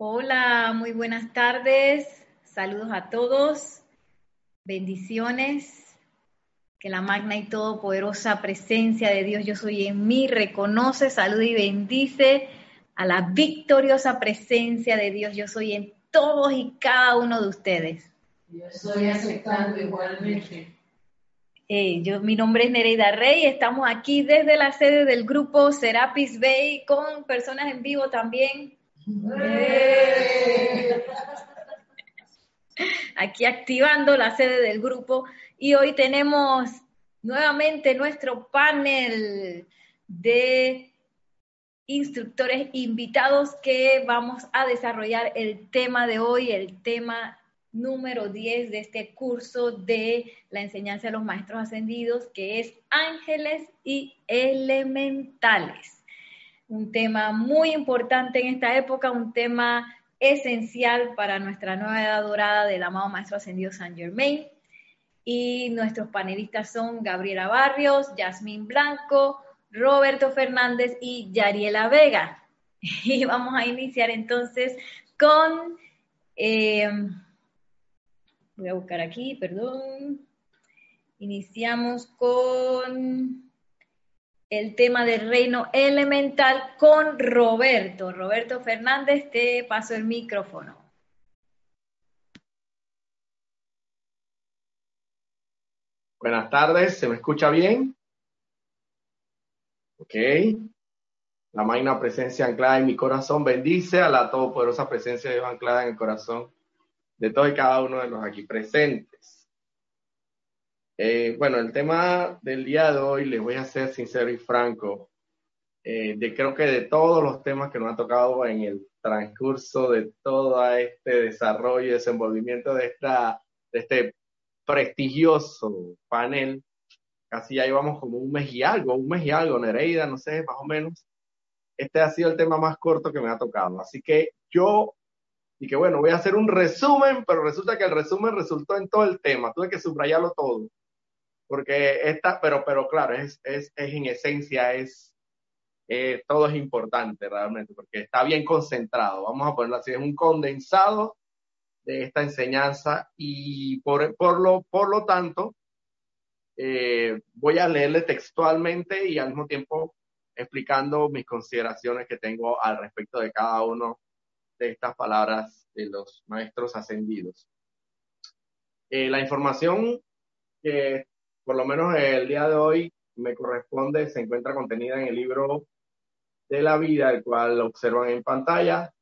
Hola, muy buenas tardes. Saludos a todos. Bendiciones. Que la magna y todopoderosa presencia de Dios yo soy en mí reconoce, saluda y bendice a la victoriosa presencia de Dios yo soy en todos y cada uno de ustedes. Yo estoy aceptando igualmente. Eh, yo, mi nombre es Nereida Rey, estamos aquí desde la sede del grupo Serapis Bay con personas en vivo también. Aquí activando la sede del grupo y hoy tenemos nuevamente nuestro panel de instructores invitados que vamos a desarrollar el tema de hoy, el tema número 10 de este curso de la enseñanza de los maestros ascendidos, que es ángeles y elementales. Un tema muy importante en esta época, un tema esencial para nuestra nueva edad dorada del amado maestro ascendido San Germain. Y nuestros panelistas son Gabriela Barrios, Yasmín Blanco, Roberto Fernández y Yariela Vega. Y vamos a iniciar entonces con... Eh, Voy a buscar aquí, perdón. Iniciamos con el tema del reino elemental con Roberto. Roberto Fernández, te paso el micrófono. Buenas tardes, ¿se me escucha bien? Ok. La magna presencia anclada en mi corazón bendice a la todopoderosa presencia de Dios anclada en el corazón de todos y cada uno de los aquí presentes. Eh, bueno, el tema del día de hoy, les voy a ser sincero y franco, eh, de creo que de todos los temas que nos ha tocado en el transcurso de todo este desarrollo y desenvolvimiento de, esta, de este prestigioso panel, casi ya llevamos como un mes y algo, un mes y algo, Nereida, no sé, más o menos. Este ha sido el tema más corto que me ha tocado. Así que yo y que bueno, voy a hacer un resumen, pero resulta que el resumen resultó en todo el tema, tuve que subrayarlo todo, porque esta, pero, pero claro, es, es, es en esencia, es, eh, todo es importante realmente, porque está bien concentrado, vamos a ponerlo así, es un condensado de esta enseñanza y por, por, lo, por lo tanto, eh, voy a leerle textualmente y al mismo tiempo explicando mis consideraciones que tengo al respecto de cada uno de estas palabras de los maestros ascendidos. Eh, la información que por lo menos el día de hoy me corresponde se encuentra contenida en el libro de la vida, el cual observan en pantalla,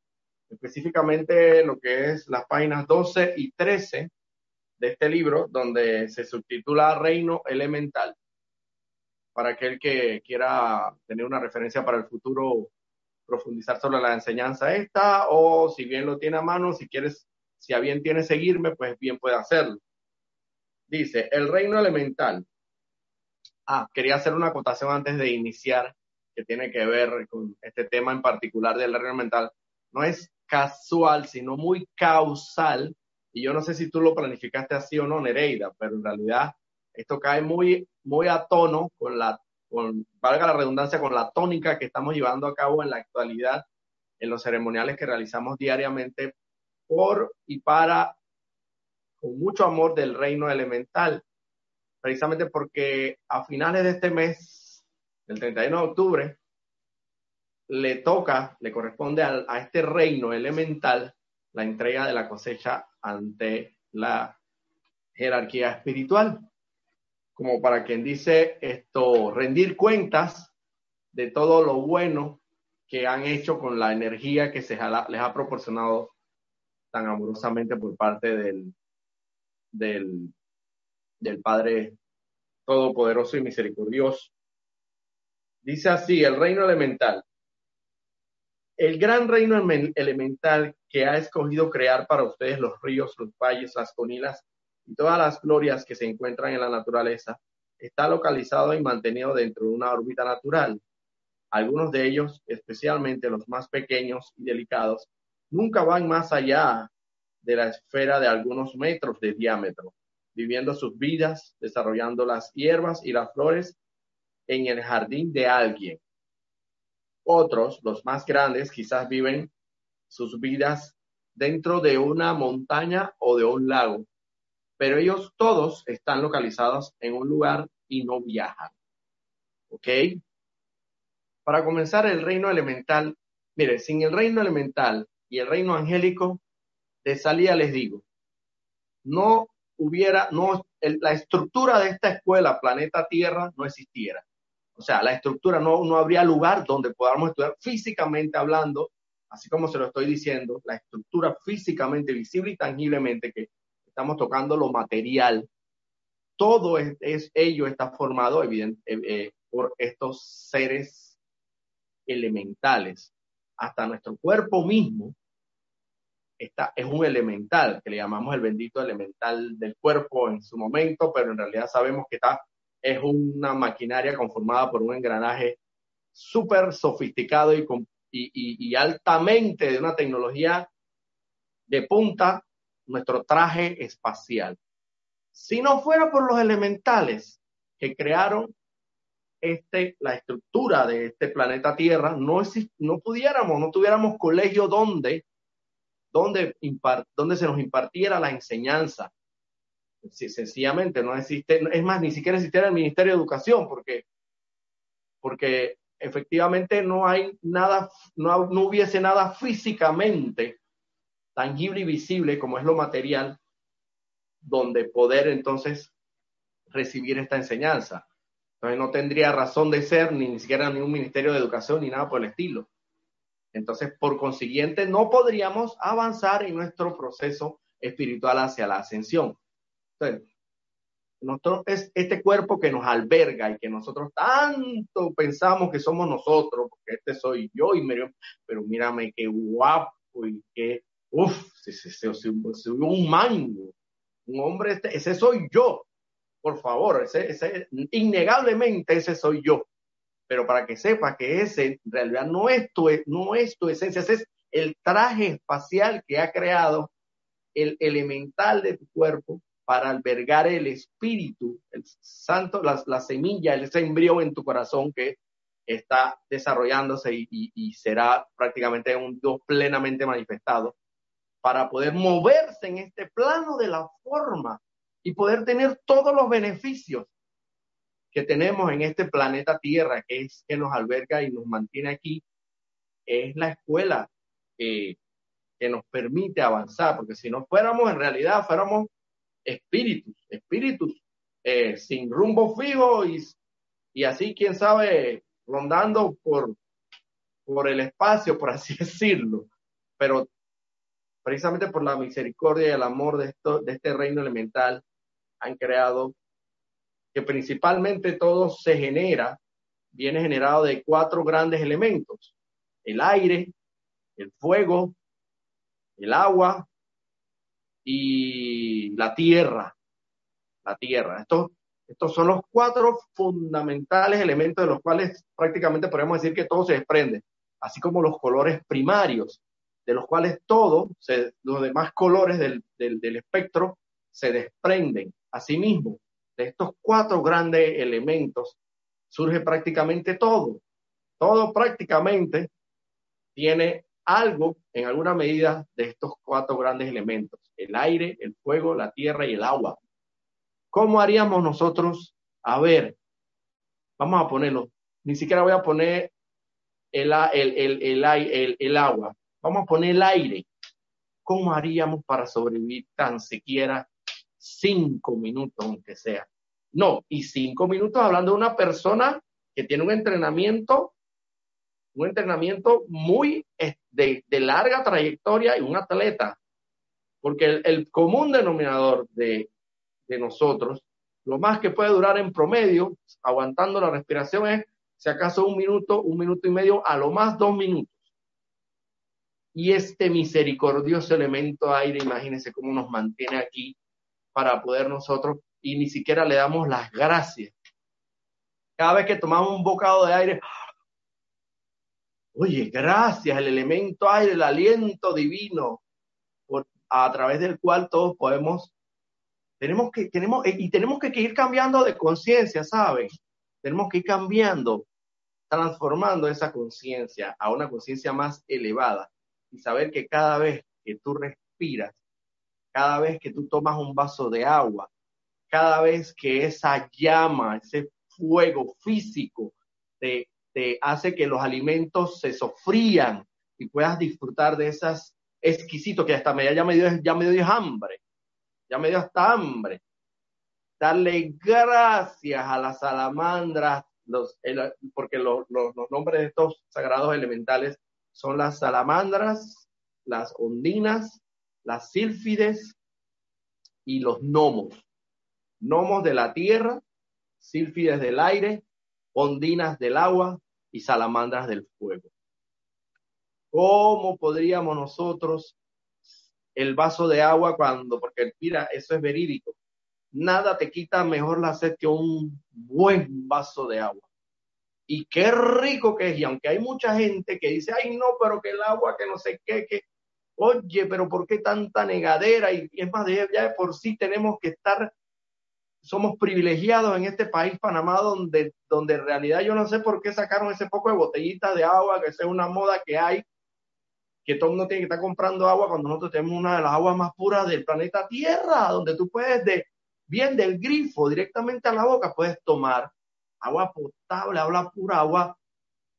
específicamente lo que es las páginas 12 y 13 de este libro, donde se subtitula Reino Elemental. Para aquel que quiera tener una referencia para el futuro profundizar sobre la enseñanza esta, o si bien lo tiene a mano, si quieres, si a bien tiene seguirme, pues bien puede hacerlo. Dice, el reino elemental. Ah, quería hacer una acotación antes de iniciar, que tiene que ver con este tema en particular del reino elemental. No es casual, sino muy causal. Y yo no sé si tú lo planificaste así o no, Nereida, pero en realidad esto cae muy, muy a tono con la con, valga la redundancia, con la tónica que estamos llevando a cabo en la actualidad en los ceremoniales que realizamos diariamente por y para, con mucho amor del reino elemental, precisamente porque a finales de este mes, el 31 de octubre, le toca, le corresponde a, a este reino elemental la entrega de la cosecha ante la jerarquía espiritual. Como para quien dice esto, rendir cuentas de todo lo bueno que han hecho con la energía que se les ha proporcionado tan amorosamente por parte del, del, del Padre Todopoderoso y Misericordioso. Dice así, el reino elemental. El gran reino elemental que ha escogido crear para ustedes los ríos, los valles, las conilas y todas las glorias que se encuentran en la naturaleza, está localizado y mantenido dentro de una órbita natural. Algunos de ellos, especialmente los más pequeños y delicados, nunca van más allá de la esfera de algunos metros de diámetro, viviendo sus vidas, desarrollando las hierbas y las flores en el jardín de alguien. Otros, los más grandes, quizás viven sus vidas dentro de una montaña o de un lago, pero ellos todos están localizados en un lugar y no viajan. ¿Ok? Para comenzar, el reino elemental, mire, sin el reino elemental y el reino angélico, de salida les digo, no hubiera, no, la estructura de esta escuela, planeta Tierra, no existiera. O sea, la estructura no, no habría lugar donde podamos estudiar físicamente hablando, así como se lo estoy diciendo, la estructura físicamente, visible y tangiblemente que estamos tocando lo material. Todo es, ello está formado evidente, eh, eh, por estos seres elementales. Hasta nuestro cuerpo mismo está, es un elemental, que le llamamos el bendito elemental del cuerpo en su momento, pero en realidad sabemos que está, es una maquinaria conformada por un engranaje súper sofisticado y, altamente de una tecnología de punta, nuestro traje espacial. Si no fuera por los elementales que crearon este, la estructura de este planeta Tierra, no, no pudiéramos, no tuviéramos colegio donde donde, donde se nos impartiera la enseñanza. Si, sencillamente no existe, es más, ni siquiera existiera el Ministerio de Educación, porque, porque efectivamente no hay nada, no, no hubiese nada físicamente tangible y visible como es lo material, donde poder entonces recibir esta enseñanza. Entonces no tendría razón de ser ni, ni siquiera ni un ministerio de educación ni nada por el estilo. Entonces, por consiguiente, no podríamos avanzar en nuestro proceso espiritual hacia la ascensión. Entonces, nosotros es este cuerpo que nos alberga y que nosotros tanto pensamos que somos nosotros, porque este soy yo y medio, pero mírame qué guapo y qué, uff, soy, un mango, un hombre, este, ese soy yo, por favor, ese, ese, innegablemente ese soy yo pero para que sepas que ese en realidad no es tu, no es esencia, ese es el traje espacial que ha creado el elemental de tu cuerpo para albergar el espíritu, el santo, la, la semilla, ese embrión en tu corazón que está desarrollándose y, y será prácticamente un Dios plenamente manifestado para poder moverse en este plano de la forma y poder tener todos los beneficios que tenemos en este planeta Tierra, que es que nos alberga y nos mantiene aquí, es la escuela que nos permite avanzar, porque si no fuéramos en realidad, fuéramos espíritus, espíritus eh, sin rumbo fijo y, y así, quién sabe, rondando por, por el espacio, por así decirlo, pero precisamente por la misericordia y el amor de, esto, de este reino elemental, han creado que principalmente todo se genera, viene generado de cuatro grandes elementos, el aire, el fuego, el agua y la tierra. La tierra. Estos, estos son los cuatro fundamentales elementos de los cuales prácticamente podemos decir que todo se desprende, así como los colores primarios, de los cuales todos, los demás colores del, del, del espectro se desprenden. Asimismo, de estos cuatro grandes elementos surge prácticamente todo. Todo prácticamente tiene algo, en alguna medida, de estos cuatro grandes elementos. El aire, el fuego, la tierra y el agua. ¿Cómo haríamos nosotros? A ver, vamos a ponerlo. Ni siquiera voy a poner el, el, el, el agua. Vamos a poner el aire. ¿Cómo haríamos para sobrevivir tan siquiera cinco minutos, aunque sea. No, y cinco minutos hablando de una persona que tiene un entrenamiento, un entrenamiento muy de, larga trayectoria y un atleta. Porque el, común denominador de, de nosotros, lo más que puede durar en promedio, aguantando la respiración, es si acaso un minuto, un minuto y medio, a lo más dos minutos. Y este misericordioso elemento aire, imagínense cómo nos mantiene aquí para poder nosotros y ni siquiera le damos las gracias. Cada vez que tomamos un bocado de aire, oye, gracias, el elemento aire, el aliento divino, por, a través del cual todos podemos, tenemos que, tenemos, y tenemos que ir cambiando de conciencia, ¿saben? Tenemos que ir cambiando, transformando esa conciencia a una conciencia más elevada. y saber que cada vez que tú respiras, cada vez que tú tomas un vaso de agua, cada vez que esa llama, ese fuego físico te, hace que los alimentos se sofrían y puedas disfrutar de esas exquisitos que hasta me, ya me dio, ya me dio hambre, ya me dio hasta hambre. Darle gracias a las salamandras, porque los nombres de estos sagrados elementales son las salamandras, las ondinas, las sílfides y los gnomos. Gnomos de la tierra, sílfides del aire, ondinas del agua y salamandras del fuego. ¿Cómo podríamos nosotros el vaso de agua cuando, porque mira, eso es verídico, nada te quita mejor la sed que un buen vaso de agua. Y qué rico que es, y aunque hay mucha gente que dice, ay no, pero que el agua, que no sé qué, que, oye, pero ¿por qué tanta negadera? Y, y es más, ya de por sí tenemos que estar somos privilegiados en este país, Panamá, donde, donde en realidad yo no sé por qué sacaron ese poco de botellitas de agua, que es una moda que hay, que todo el mundo tiene que estar comprando agua cuando nosotros tenemos una de las aguas más puras del planeta Tierra, donde tú puedes, de, bien del grifo, directamente a la boca, puedes tomar agua potable, agua pura, agua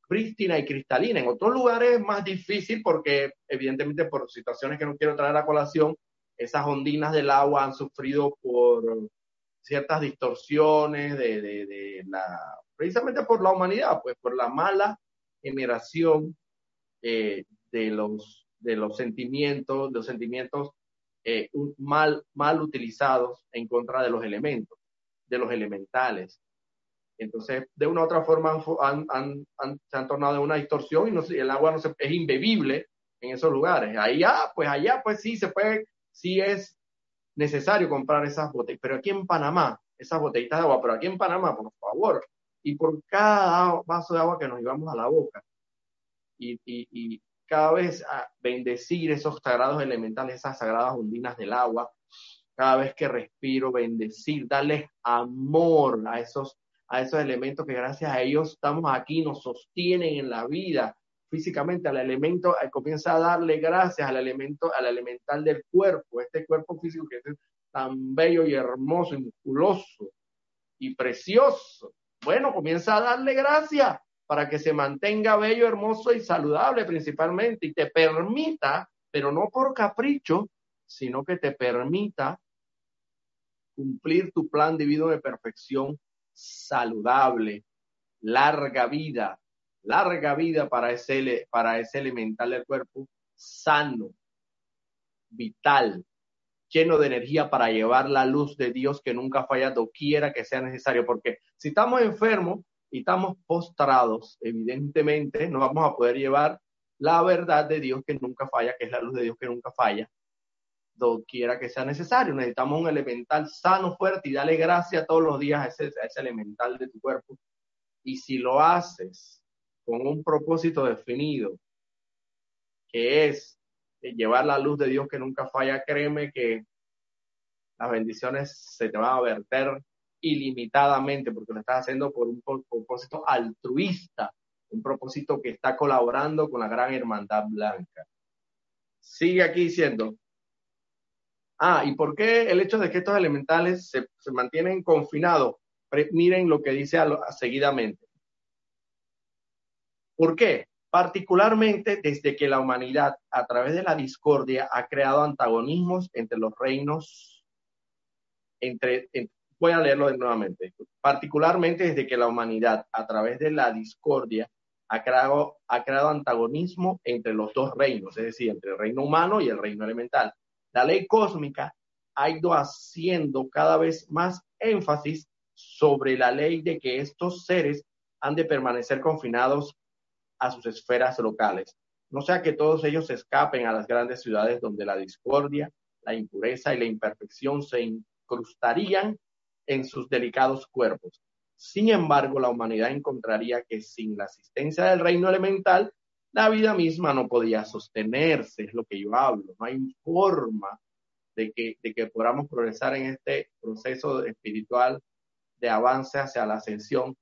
prístina y cristalina. En otros lugares es más difícil porque, evidentemente, por situaciones que no quiero traer a colación, esas ondinas del agua han sufrido por ciertas distorsiones de, de, la, precisamente por la humanidad, pues por la mala generación eh, de, los, de los sentimientos, de los sentimientos eh, mal, mal utilizados en contra de los elementos, de los elementales. Entonces, de una u otra forma han, han, han, se han tornado en una distorsión y no, el agua no se, es imbebible en esos lugares. Allá, ah, pues allá, pues sí se puede, sí es necesario comprar esas botellas. Pero aquí en Panamá, esas botellitas de agua, pero aquí en Panamá, por favor, y por cada vaso de agua que nos llevamos a la boca, y, y, cada vez a bendecir esos sagrados elementales, esas sagradas ondinas del agua, cada vez que respiro, bendecir, darles amor a esos, a esos elementos que gracias a ellos estamos aquí, nos sostienen en la vida, físicamente al elemento, eh, comienza a darle gracias al elemento, al elemental del cuerpo, este cuerpo físico que es tan bello y hermoso y musculoso y precioso. Bueno, comienza a darle gracias para que se mantenga bello, hermoso y saludable principalmente y te permita, pero no por capricho, sino que te permita cumplir tu plan divino de perfección saludable, larga vida, larga vida para ese, para ese elemental del cuerpo, sano, vital, lleno de energía para llevar la luz de Dios que nunca falla doquiera que sea necesario. Porque si estamos enfermos y estamos postrados, evidentemente no vamos a poder llevar la verdad de Dios que nunca falla, que es la luz de Dios que nunca falla, doquiera que sea necesario. Necesitamos un elemental sano, fuerte y dale gracias todos los días a ese, a ese elemental de tu cuerpo. Y si lo haces con un propósito definido, que es llevar la luz de Dios que nunca falla, créeme que las bendiciones se te van a verter ilimitadamente porque lo estás haciendo por un propósito altruista, un propósito que está colaborando con la gran hermandad blanca. Sigue aquí diciendo, ah, ¿y por qué el hecho de que estos elementales se, mantienen confinados? Miren lo que dice seguidamente. ¿Por qué? Particularmente desde que la humanidad, a través de la discordia, ha creado antagonismos entre los reinos, entre, voy a leerlo nuevamente, particularmente desde que la humanidad, a través de la discordia, ha creado, ha creado antagonismo entre los dos reinos, es decir, entre el reino humano y el reino elemental. La ley cósmica ha ido haciendo cada vez más énfasis sobre la ley de que estos seres han de permanecer confinados a sus esferas locales. No sea que todos ellos escapen a las grandes ciudades donde la discordia, la impureza y la imperfección se incrustarían en sus delicados cuerpos. Sin embargo, la humanidad encontraría que sin la asistencia del reino elemental, la vida misma no podía sostenerse, es lo que yo hablo. No hay forma de que, de que podamos progresar en este proceso espiritual de avance hacia la ascensión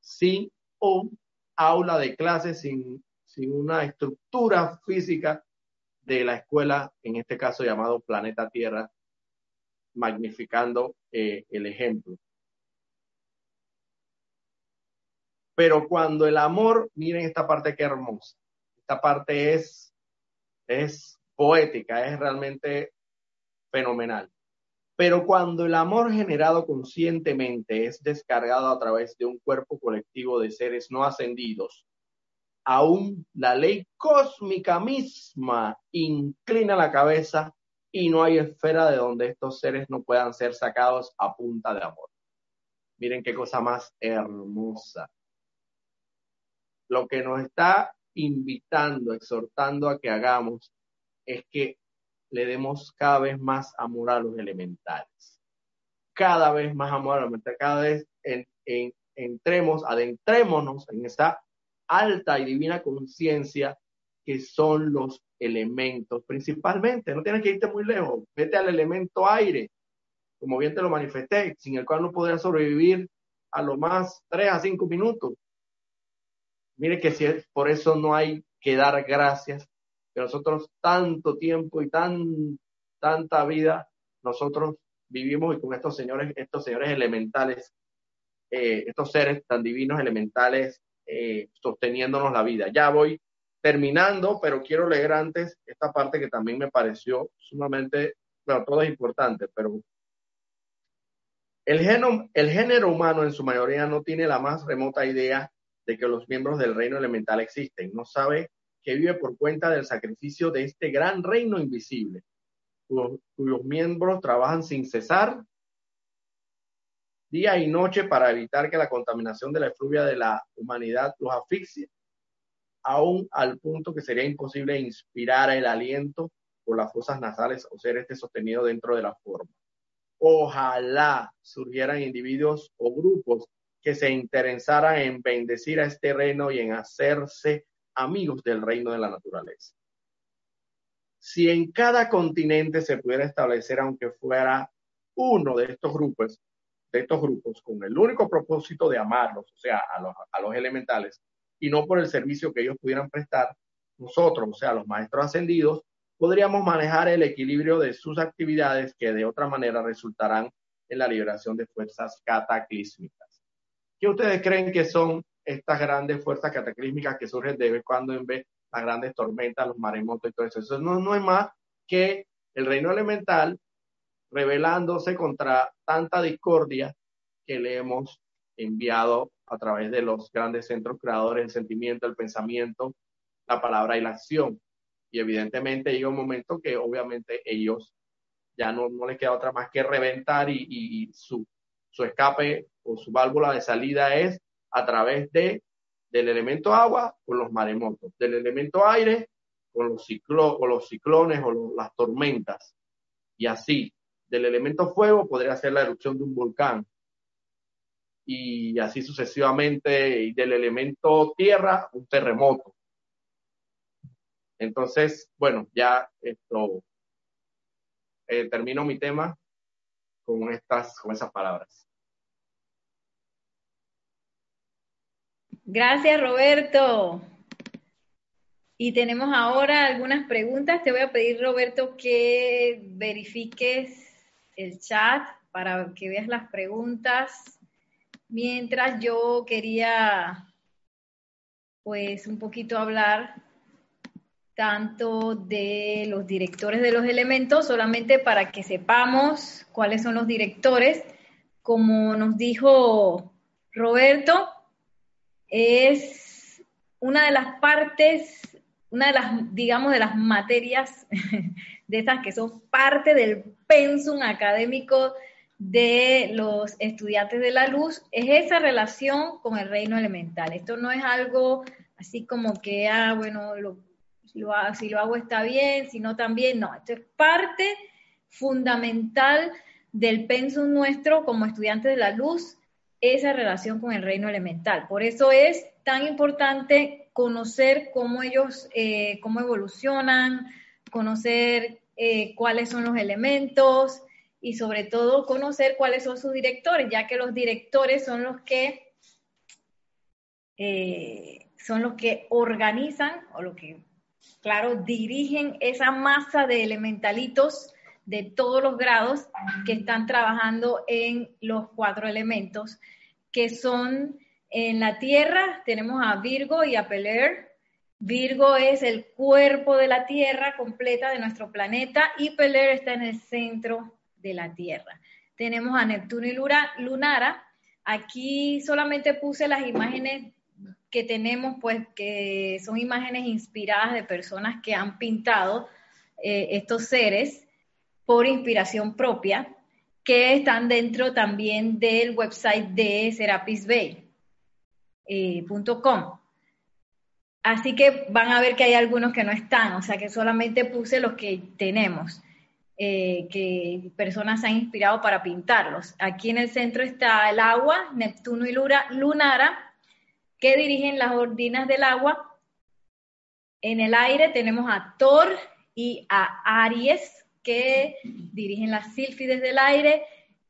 sin un aula de clase sin, sin una estructura física de la escuela, en este caso llamado Planeta Tierra, magnificando eh, el ejemplo. Pero cuando el amor, miren esta parte que hermosa, esta parte es, es poética, es realmente fenomenal. Pero cuando el amor generado conscientemente es descargado a través de un cuerpo colectivo de seres no ascendidos, aún la ley cósmica misma inclina la cabeza y no hay esfera de donde estos seres no puedan ser sacados a punta de amor. Miren qué cosa más hermosa. Lo que nos está invitando, exhortando a que hagamos es que le demos cada vez más amor a los elementales. Cada vez más amor a los elementales, cada vez entremos, adentrémonos en esa alta y divina conciencia que son los elementos principalmente. No tienes que irte muy lejos, vete al elemento aire, como bien te lo manifesté, sin el cual no podrías sobrevivir a lo más tres a cinco minutos. Mire que si es, por eso no hay que dar gracias que nosotros tanto tiempo y tan, tanta vida nosotros vivimos y con estos señores, estos señores elementales, eh, estos seres tan divinos elementales, eh, sosteniéndonos la vida. Ya voy terminando, pero quiero leer antes esta parte que también me pareció sumamente, bueno, todo es importante, pero el, el género humano en su mayoría no tiene la más remota idea de que los miembros del reino elemental existen. No sabe que vive por cuenta del sacrificio de este gran reino invisible, cuyos, miembros trabajan sin cesar día y noche para evitar que la contaminación de la efluvia de la humanidad los asfixie, aún al punto que sería imposible inspirar el aliento por las fosas nasales o ser este sostenido dentro de la forma. Ojalá surgieran individuos o grupos que se interesaran en bendecir a este reino y en hacerse amigos del reino de la naturaleza. Si en cada continente se pudiera establecer, aunque fuera uno de estos grupos, de estos grupos, con el único propósito de amarlos, o sea, a los, a los elementales, y no por el servicio que ellos pudieran prestar, nosotros, o sea, los maestros ascendidos, podríamos manejar el equilibrio de sus actividades que de otra manera resultarán en la liberación de fuerzas cataclísmicas. ¿Qué ustedes creen que son estas grandes fuerzas cataclísmicas que surgen de vez cuando en vez las grandes tormentas, los maremotos y todo eso. Eso no, es más que el reino elemental rebelándose contra tanta discordia que le hemos enviado a través de los grandes centros creadores, el sentimiento, el pensamiento, la palabra y la acción. Y evidentemente llega un momento que obviamente ellos ya no, no les queda otra más que reventar y, y su, su escape o su válvula de salida es a través de, del elemento agua con los maremotos, del elemento aire con los, ciclo, o los ciclones o las tormentas. Y así, del elemento fuego podría ser la erupción de un volcán. Y así sucesivamente, del elemento tierra, un terremoto. Entonces, bueno, ya esto eh, termino mi tema con estas, con esas palabras. Gracias, Roberto. Y tenemos ahora algunas preguntas. Te voy a pedir, Roberto, que verifiques el chat para que veas las preguntas. Mientras yo quería, pues, un poquito hablar tanto de los directores de los elementos, solamente para que sepamos cuáles son los directores. Como nos dijo Roberto, es una de las partes, una de las, digamos, de las materias de estas que son parte del pensum académico de los estudiantes de la luz, es esa relación con el reino elemental. Esto no es algo así como que, ah, bueno, si lo hago está bien, si no también, no, esto es parte fundamental del pensum nuestro como estudiantes de la luz esa relación con el reino elemental. Por eso es tan importante conocer cómo ellos, eh, cómo evolucionan, conocer eh, cuáles son los elementos y sobre todo conocer cuáles son sus directores, ya que los directores son los que eh, son los que organizan o que claro, dirigen esa masa de elementalitos de todos los grados que están trabajando en los cuatro elementos, que son en la Tierra, tenemos a Virgo y a Peler. Virgo es el cuerpo de la Tierra completa de nuestro planeta y Peler está en el centro de la Tierra. Tenemos a Neptuno y Lunara. Aquí solamente puse las imágenes que tenemos, pues que son imágenes inspiradas de personas que han pintado eh, estos seres por inspiración propia, que están dentro también del website de serapisbay.com. Eh, Así que van a ver que hay algunos que no están, o sea que solamente puse los que tenemos, eh, que personas han inspirado para pintarlos. Aquí en el centro está el agua, Neptuno y Lunara, que dirigen las ordinas del agua. En el aire tenemos a Thor y a Aries, que dirigen las sílfides del aire,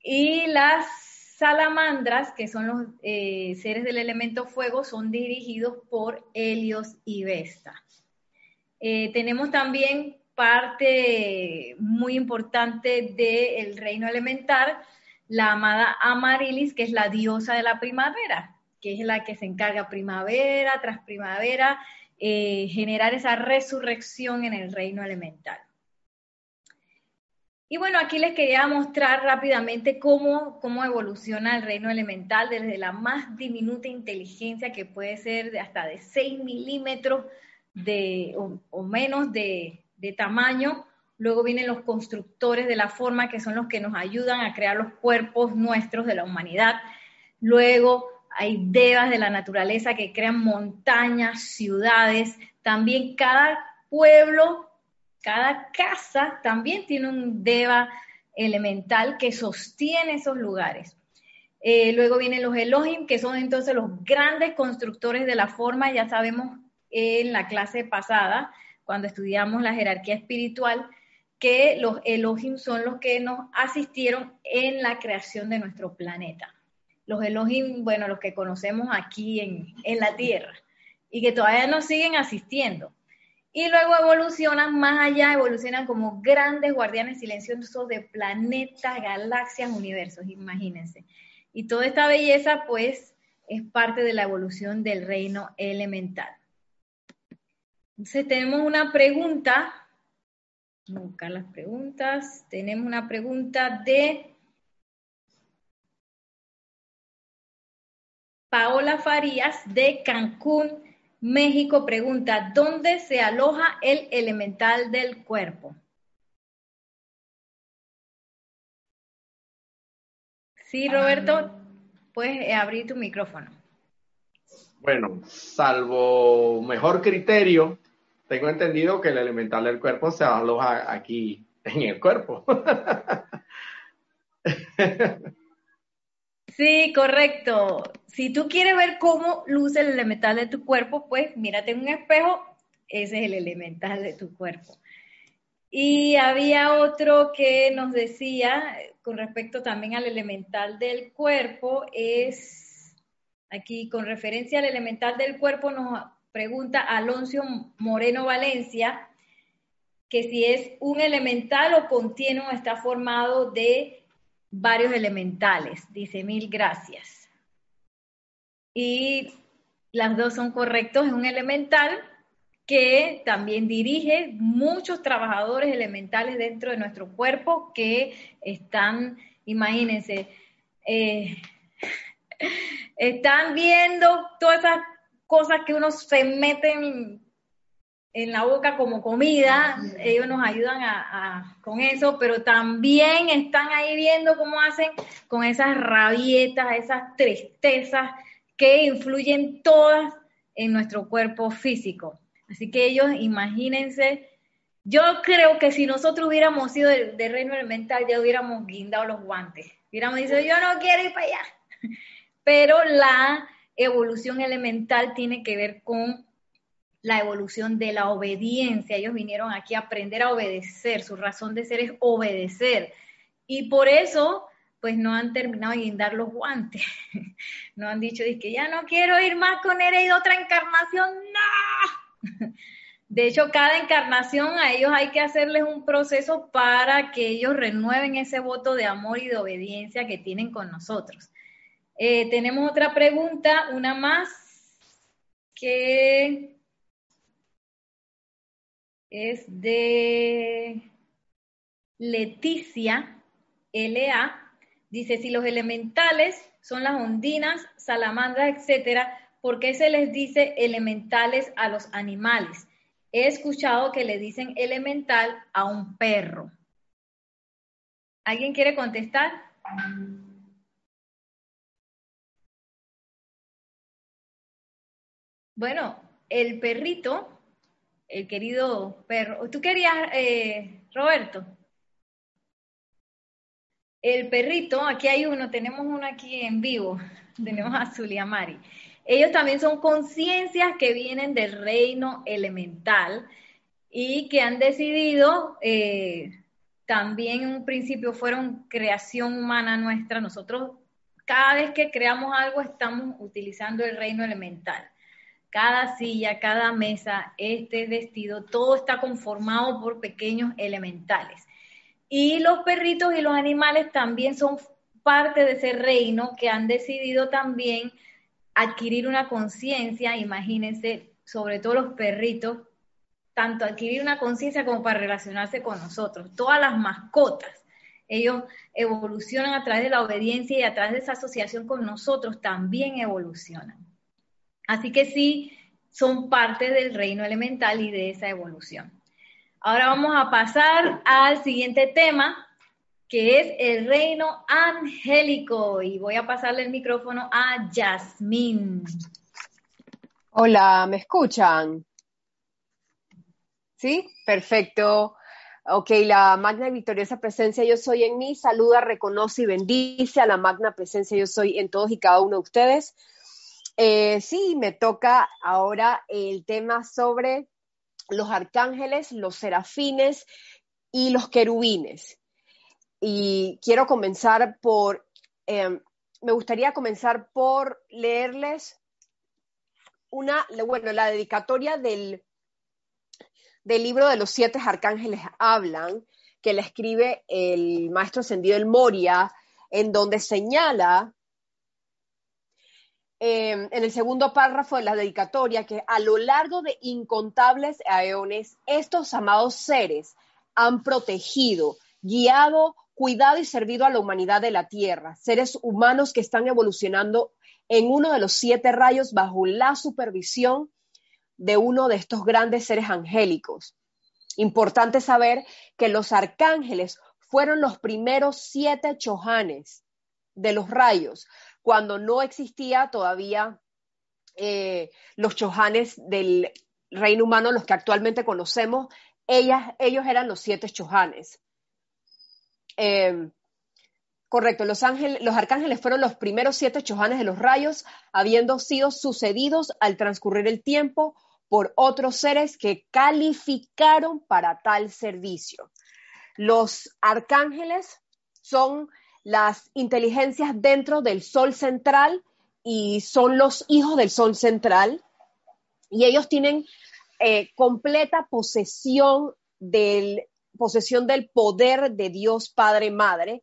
y las salamandras, que son los eh, seres del elemento fuego, son dirigidos por Helios y Vesta. Eh, tenemos también parte muy importante del reino elemental, la amada Amarilis, que es la diosa de la primavera, que es la que se encarga primavera tras primavera, eh, generar esa resurrección en el reino elemental. Y bueno, aquí les quería mostrar rápidamente cómo, cómo evoluciona el reino elemental desde la más diminuta inteligencia que puede ser de hasta de 6 milímetros de, o, menos de, de tamaño. Luego vienen los constructores de la forma, que son los que nos ayudan a crear los cuerpos nuestros de la humanidad. Luego hay devas de la naturaleza que crean montañas, ciudades. También cada pueblo cada casa también tiene un deva elemental que sostiene esos lugares. Eh, luego vienen los Elohim, que son entonces los grandes constructores de la forma. Ya sabemos en la clase pasada, cuando estudiamos la jerarquía espiritual, que los Elohim son los que nos asistieron en la creación de nuestro planeta. Los Elohim, bueno, los que conocemos aquí en, en la Tierra y que todavía nos siguen asistiendo y luego evolucionan más allá, evolucionan como grandes guardianes silenciosos de planetas, galaxias, universos, imagínense. Y toda esta belleza, pues, es parte de la evolución del reino elemental. Entonces, tenemos una pregunta. Vamos a buscar las preguntas. Tenemos una pregunta de Paola Farías de Cancún, México pregunta, ¿dónde se aloja el elemental del cuerpo? Sí, Roberto, puedes abrir tu micrófono. Bueno, salvo mejor criterio, tengo entendido que el elemental del cuerpo se aloja aquí en el cuerpo. Sí, correcto. Si tú quieres ver cómo luce el elemental de tu cuerpo, pues mírate en un espejo, ese es el elemental de tu cuerpo. Y había otro que nos decía, con respecto también al elemental del cuerpo, es aquí con referencia al elemental del cuerpo, nos pregunta Alonso Moreno Valencia, que si es un elemental o continuo está formado de varios elementales. Dice, mil gracias. Y las dos son correctos. Es un elemental que también dirige muchos trabajadores elementales dentro de nuestro cuerpo que están, imagínense, eh, están viendo todas esas cosas que uno se mete en, la boca como comida, ellos nos ayudan a, con eso, pero también están ahí viendo cómo hacen con esas rabietas, esas tristezas que influyen todas en nuestro cuerpo físico. Así que ellos, imagínense, yo creo que si nosotros hubiéramos sido de, reino elemental, ya hubiéramos guindado los guantes. Hubiéramos dicho, yo no quiero ir para allá. Pero la evolución elemental tiene que ver con la evolución de la obediencia. Ellos vinieron aquí a aprender a obedecer, su razón de ser es obedecer. Y por eso, pues no han terminado de guindar los guantes. No han dicho, que ya no quiero ir más con él, otra encarnación, no. De hecho, cada encarnación a ellos hay que hacerles un proceso para que ellos renueven ese voto de amor y de obediencia que tienen con nosotros. Eh, tenemos otra pregunta, una más, que es de Leticia LA. Dice, si los elementales son las ondinas, salamandras, etcétera, ¿por qué se les dice elementales a los animales? He escuchado que le dicen elemental a un perro. ¿Alguien quiere contestar? Bueno, el perrito, el querido perro, ¿tú querías, eh, Roberto? El perrito, aquí hay uno, tenemos uno aquí en vivo, tenemos a Zuliamari. Ellos también son conciencias que vienen del reino elemental y que han decidido, eh, también en un principio fueron creación humana nuestra. Nosotros cada vez que creamos algo estamos utilizando el reino elemental. Cada silla, cada mesa, este vestido, todo está conformado por pequeños elementales. Y los perritos y los animales también son parte de ese reino que han decidido también adquirir una conciencia, imagínense, sobre todo los perritos, tanto adquirir una conciencia como para relacionarse con nosotros. Todas las mascotas, ellos evolucionan a través de la obediencia y a través de esa asociación con nosotros también evolucionan. Así que sí, son parte del reino elemental y de esa evolución. Ahora vamos a pasar al siguiente tema, que es el reino angélico. Y voy a pasarle el micrófono a Yasmín. Hola, ¿me escuchan? ¿Sí? Perfecto. Ok, la magna y victoriosa presencia yo soy en mí, saluda, reconoce y bendice a la magna presencia yo soy en todos y cada uno de ustedes. Eh, sí, me toca ahora el tema sobre los arcángeles, los serafines y los querubines. Y quiero comenzar por, em, me gustaría comenzar por leerles una, bueno, la dedicatoria del, del libro de los siete arcángeles hablan, que le escribe el maestro ascendido el Moria, en donde señala em, en el segundo párrafo de la dedicatoria que a lo largo de incontables aeones, estos amados seres han protegido, guiado, cuidado y servido a la humanidad de la Tierra, seres humanos que están evolucionando en uno de los siete rayos bajo la supervisión de uno de estos grandes seres angélicos. Importante saber que los arcángeles fueron los primeros siete chojanes de los rayos, cuando no existía todavía eh, los chojanes del reino humano, los que actualmente conocemos, ellos eran los siete chojanes. Em, correcto, los, los arcángeles fueron los primeros siete chojanes de los rayos, habiendo sido sucedidos al transcurrir el tiempo por otros seres que calificaron para tal servicio. Los arcángeles son las inteligencias dentro del sol central y son los hijos del sol central y ellos tienen eh, completa posesión del posesión del poder de Dios Padre Madre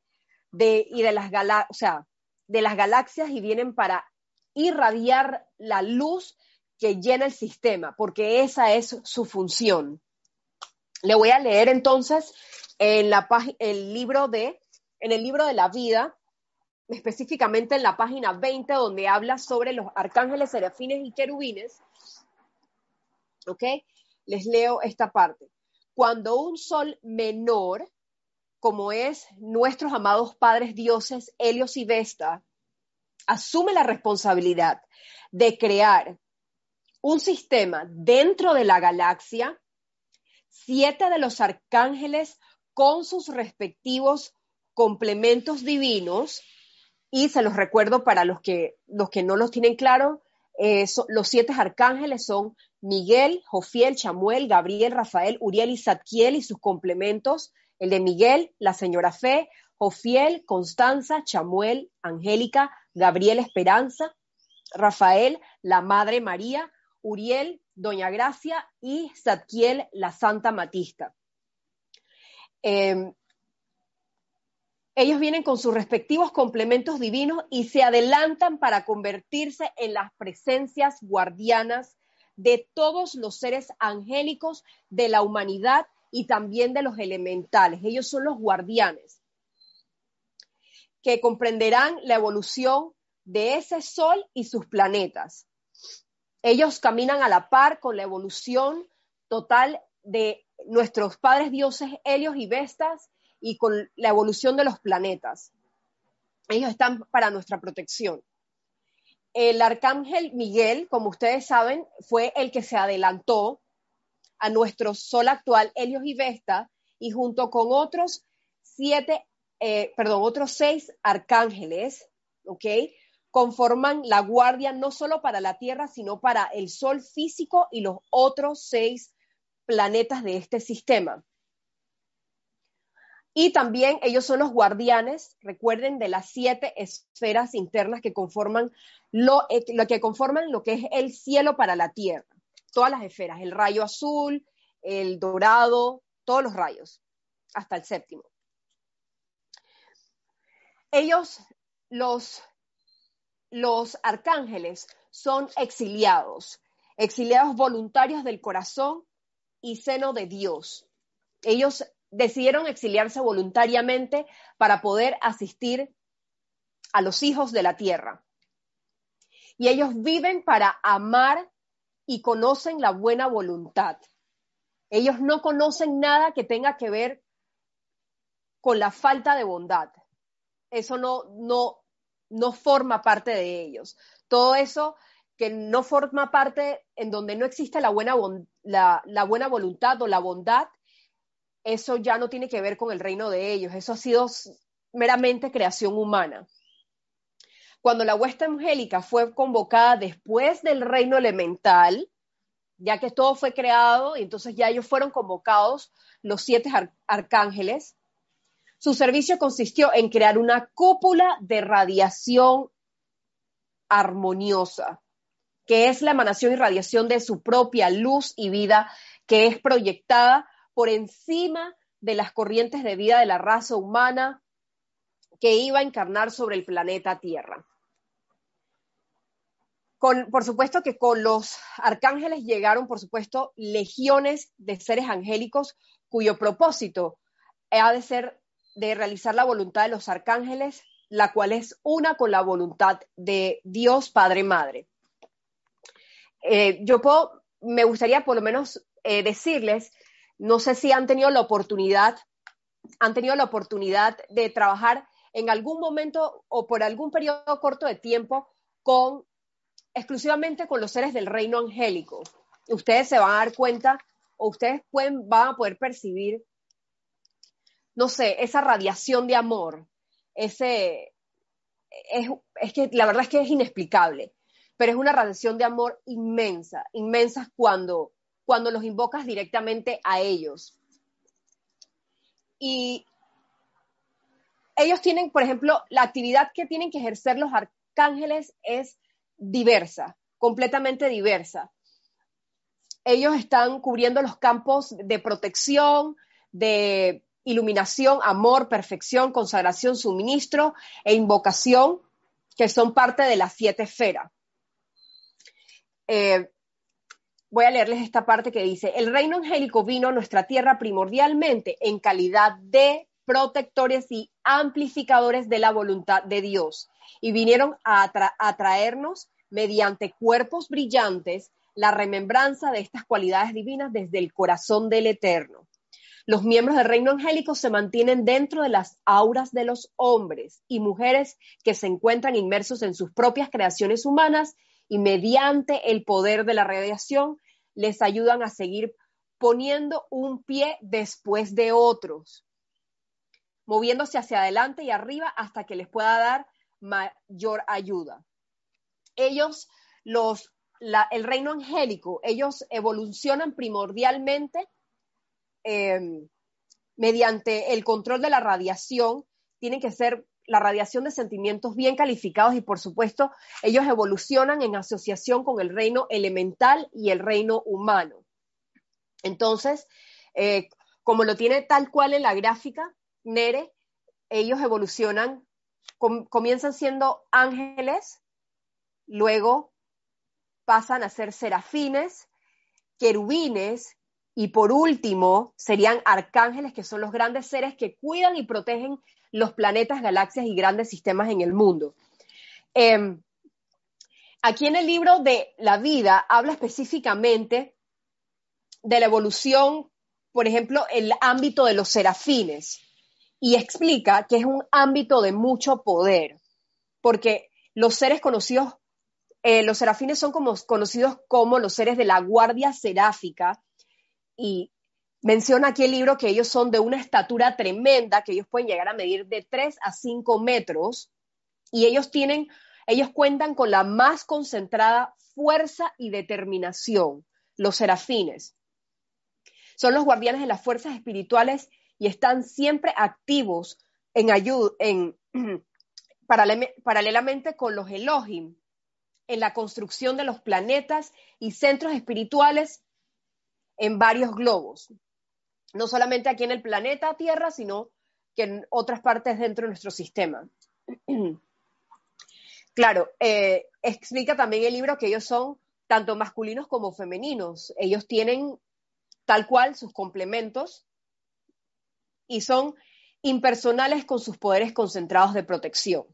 de, y de las, o sea, de las galaxias y vienen para irradiar la luz que llena el sistema, porque esa es su función. Le voy a leer entonces en la el libro de en el libro de la vida, específicamente en la página 20 donde habla sobre los arcángeles, serafines y querubines. ¿Ok? Les leo esta parte cuando un sol menor, como es nuestros amados padres dioses Helios y Vesta, asume la responsabilidad de crear un sistema dentro de la galaxia, siete de los arcángeles con sus respectivos complementos divinos, y se los recuerdo para los que, los que no los tienen claro, eh, los siete arcángeles son Miguel, Jofiel, Chamuel, Gabriel, Rafael, Uriel y Zadkiel y sus complementos, el de Miguel, la señora Fe, Jofiel, Constanza, Chamuel, Angélica, Gabriel Esperanza, Rafael, la Madre María, Uriel, Doña Gracia y Zadkiel, la Santa Matista. Em, ellos vienen con sus respectivos complementos divinos y se adelantan para convertirse en las presencias guardianas de todos los seres angélicos de la humanidad y también de los elementales. Ellos son los guardianes que comprenderán la evolución de ese sol y sus planetas. Ellos caminan a la par con la evolución total de nuestros padres dioses Helios y Vestas y con la evolución de los planetas. Ellos están para nuestra protección. El arcángel Miguel, como ustedes saben, fue el que se adelantó a nuestro sol actual, Helios y Vesta, y junto con otros siete, eh, perdón, otros seis arcángeles, ¿ok? Conforman la guardia no solo para la Tierra, sino para el Sol físico y los otros seis planetas de este sistema. Y también ellos son los guardianes, recuerden, de las siete esferas internas que conforman lo, eh, lo, que conforman lo que es el cielo para la tierra. Todas las esferas, el rayo azul, el dorado, todos los rayos, hasta el séptimo. Ellos, los, los arcángeles, son exiliados, exiliados voluntarios del corazón y seno de Dios. Ellos decidieron exiliarse voluntariamente para poder asistir a los hijos de la tierra. Y ellos viven para amar y conocen la buena voluntad. Ellos no conocen nada que tenga que ver con la falta de bondad. Eso no, no, no forma parte de ellos. Todo eso que no forma parte en donde no existe la buena, la, la buena voluntad o la bondad, eso ya no tiene que ver con el reino de ellos, eso ha sido meramente creación humana. Cuando la huesta angélica fue convocada después del reino elemental, ya que todo fue creado, y entonces ya ellos fueron convocados, los siete arcángeles, su servicio consistió en crear una cúpula de radiación armoniosa, que es la emanación y radiación de su propia luz y vida, que es proyectada por encima de las corrientes de vida de la raza humana que iba a encarnar sobre el planeta Tierra. Con, por supuesto que con los arcángeles llegaron, por supuesto, legiones de seres angélicos cuyo propósito ha de ser de realizar la voluntad de los arcángeles, la cual es una con la voluntad de Dios Padre Madre. Eh, yo me gustaría por lo menos eh, decirles no sé si han tenido la oportunidad, han tenido la oportunidad de trabajar en algún momento o por algún periodo corto de tiempo con exclusivamente con los seres del reino angélico. Ustedes se van a dar cuenta o ustedes pueden, van a poder percibir, no sé, esa radiación de amor, ese, es, es que la verdad es que es inexplicable, pero es una radiación de amor inmensa, inmensa cuando cuando los invocas directamente a ellos. Y ellos tienen, por ejemplo, la actividad que tienen que ejercer los arcángeles es diversa, completamente diversa. Ellos están cubriendo los campos de protección, de iluminación, amor, perfección, consagración, suministro e invocación, que son parte de las siete esferas. Eh, voy a leerles esta parte que dice, el reino angélico vino a nuestra tierra primordialmente en calidad de protectores y amplificadores de la voluntad de Dios y vinieron a, traernos mediante cuerpos brillantes la remembranza de estas cualidades divinas desde el corazón del Eterno. Los miembros del reino angélico se mantienen dentro de las auras de los hombres y mujeres que se encuentran inmersos en sus propias creaciones humanas y mediante el poder de la radiación les ayudan a seguir poniendo un pie después de otros, moviéndose hacia adelante y arriba hasta que les pueda dar mayor ayuda. Ellos, los, el reino angélico, ellos evolucionan primordialmente em, mediante el control de la radiación, tienen que ser la radiación de sentimientos bien calificados y por supuesto ellos evolucionan en asociación con el reino elemental y el reino humano. Entonces, eh, como lo tiene tal cual en la gráfica, Nere, ellos evolucionan, comienzan siendo ángeles, luego pasan a ser serafines, querubines y por último serían arcángeles, que son los grandes seres que cuidan y protegen los planetas, galaxias y grandes sistemas en el mundo. Em, aquí en el libro de la vida habla específicamente de la evolución, por ejemplo, el ámbito de los serafines y explica que es un ámbito de mucho poder, porque los seres conocidos, eh, los serafines son como, conocidos como los seres de la guardia seráfica y menciona aquí el libro que ellos son de una estatura tremenda, que ellos pueden llegar a medir de 3 a 5 metros y ellos tienen, ellos cuentan con la más concentrada fuerza y determinación, los serafines. Son los guardianes de las fuerzas espirituales y están siempre activos en ayuda, en, paralelamente con los Elohim, en la construcción de los planetas y centros espirituales en varios globos. No solamente aquí en el planeta Tierra, sino que en otras partes dentro de nuestro sistema. claro, eh, explica también el libro que ellos son tanto masculinos como femeninos. Ellos tienen tal cual sus complementos y son impersonales con sus poderes concentrados de protección.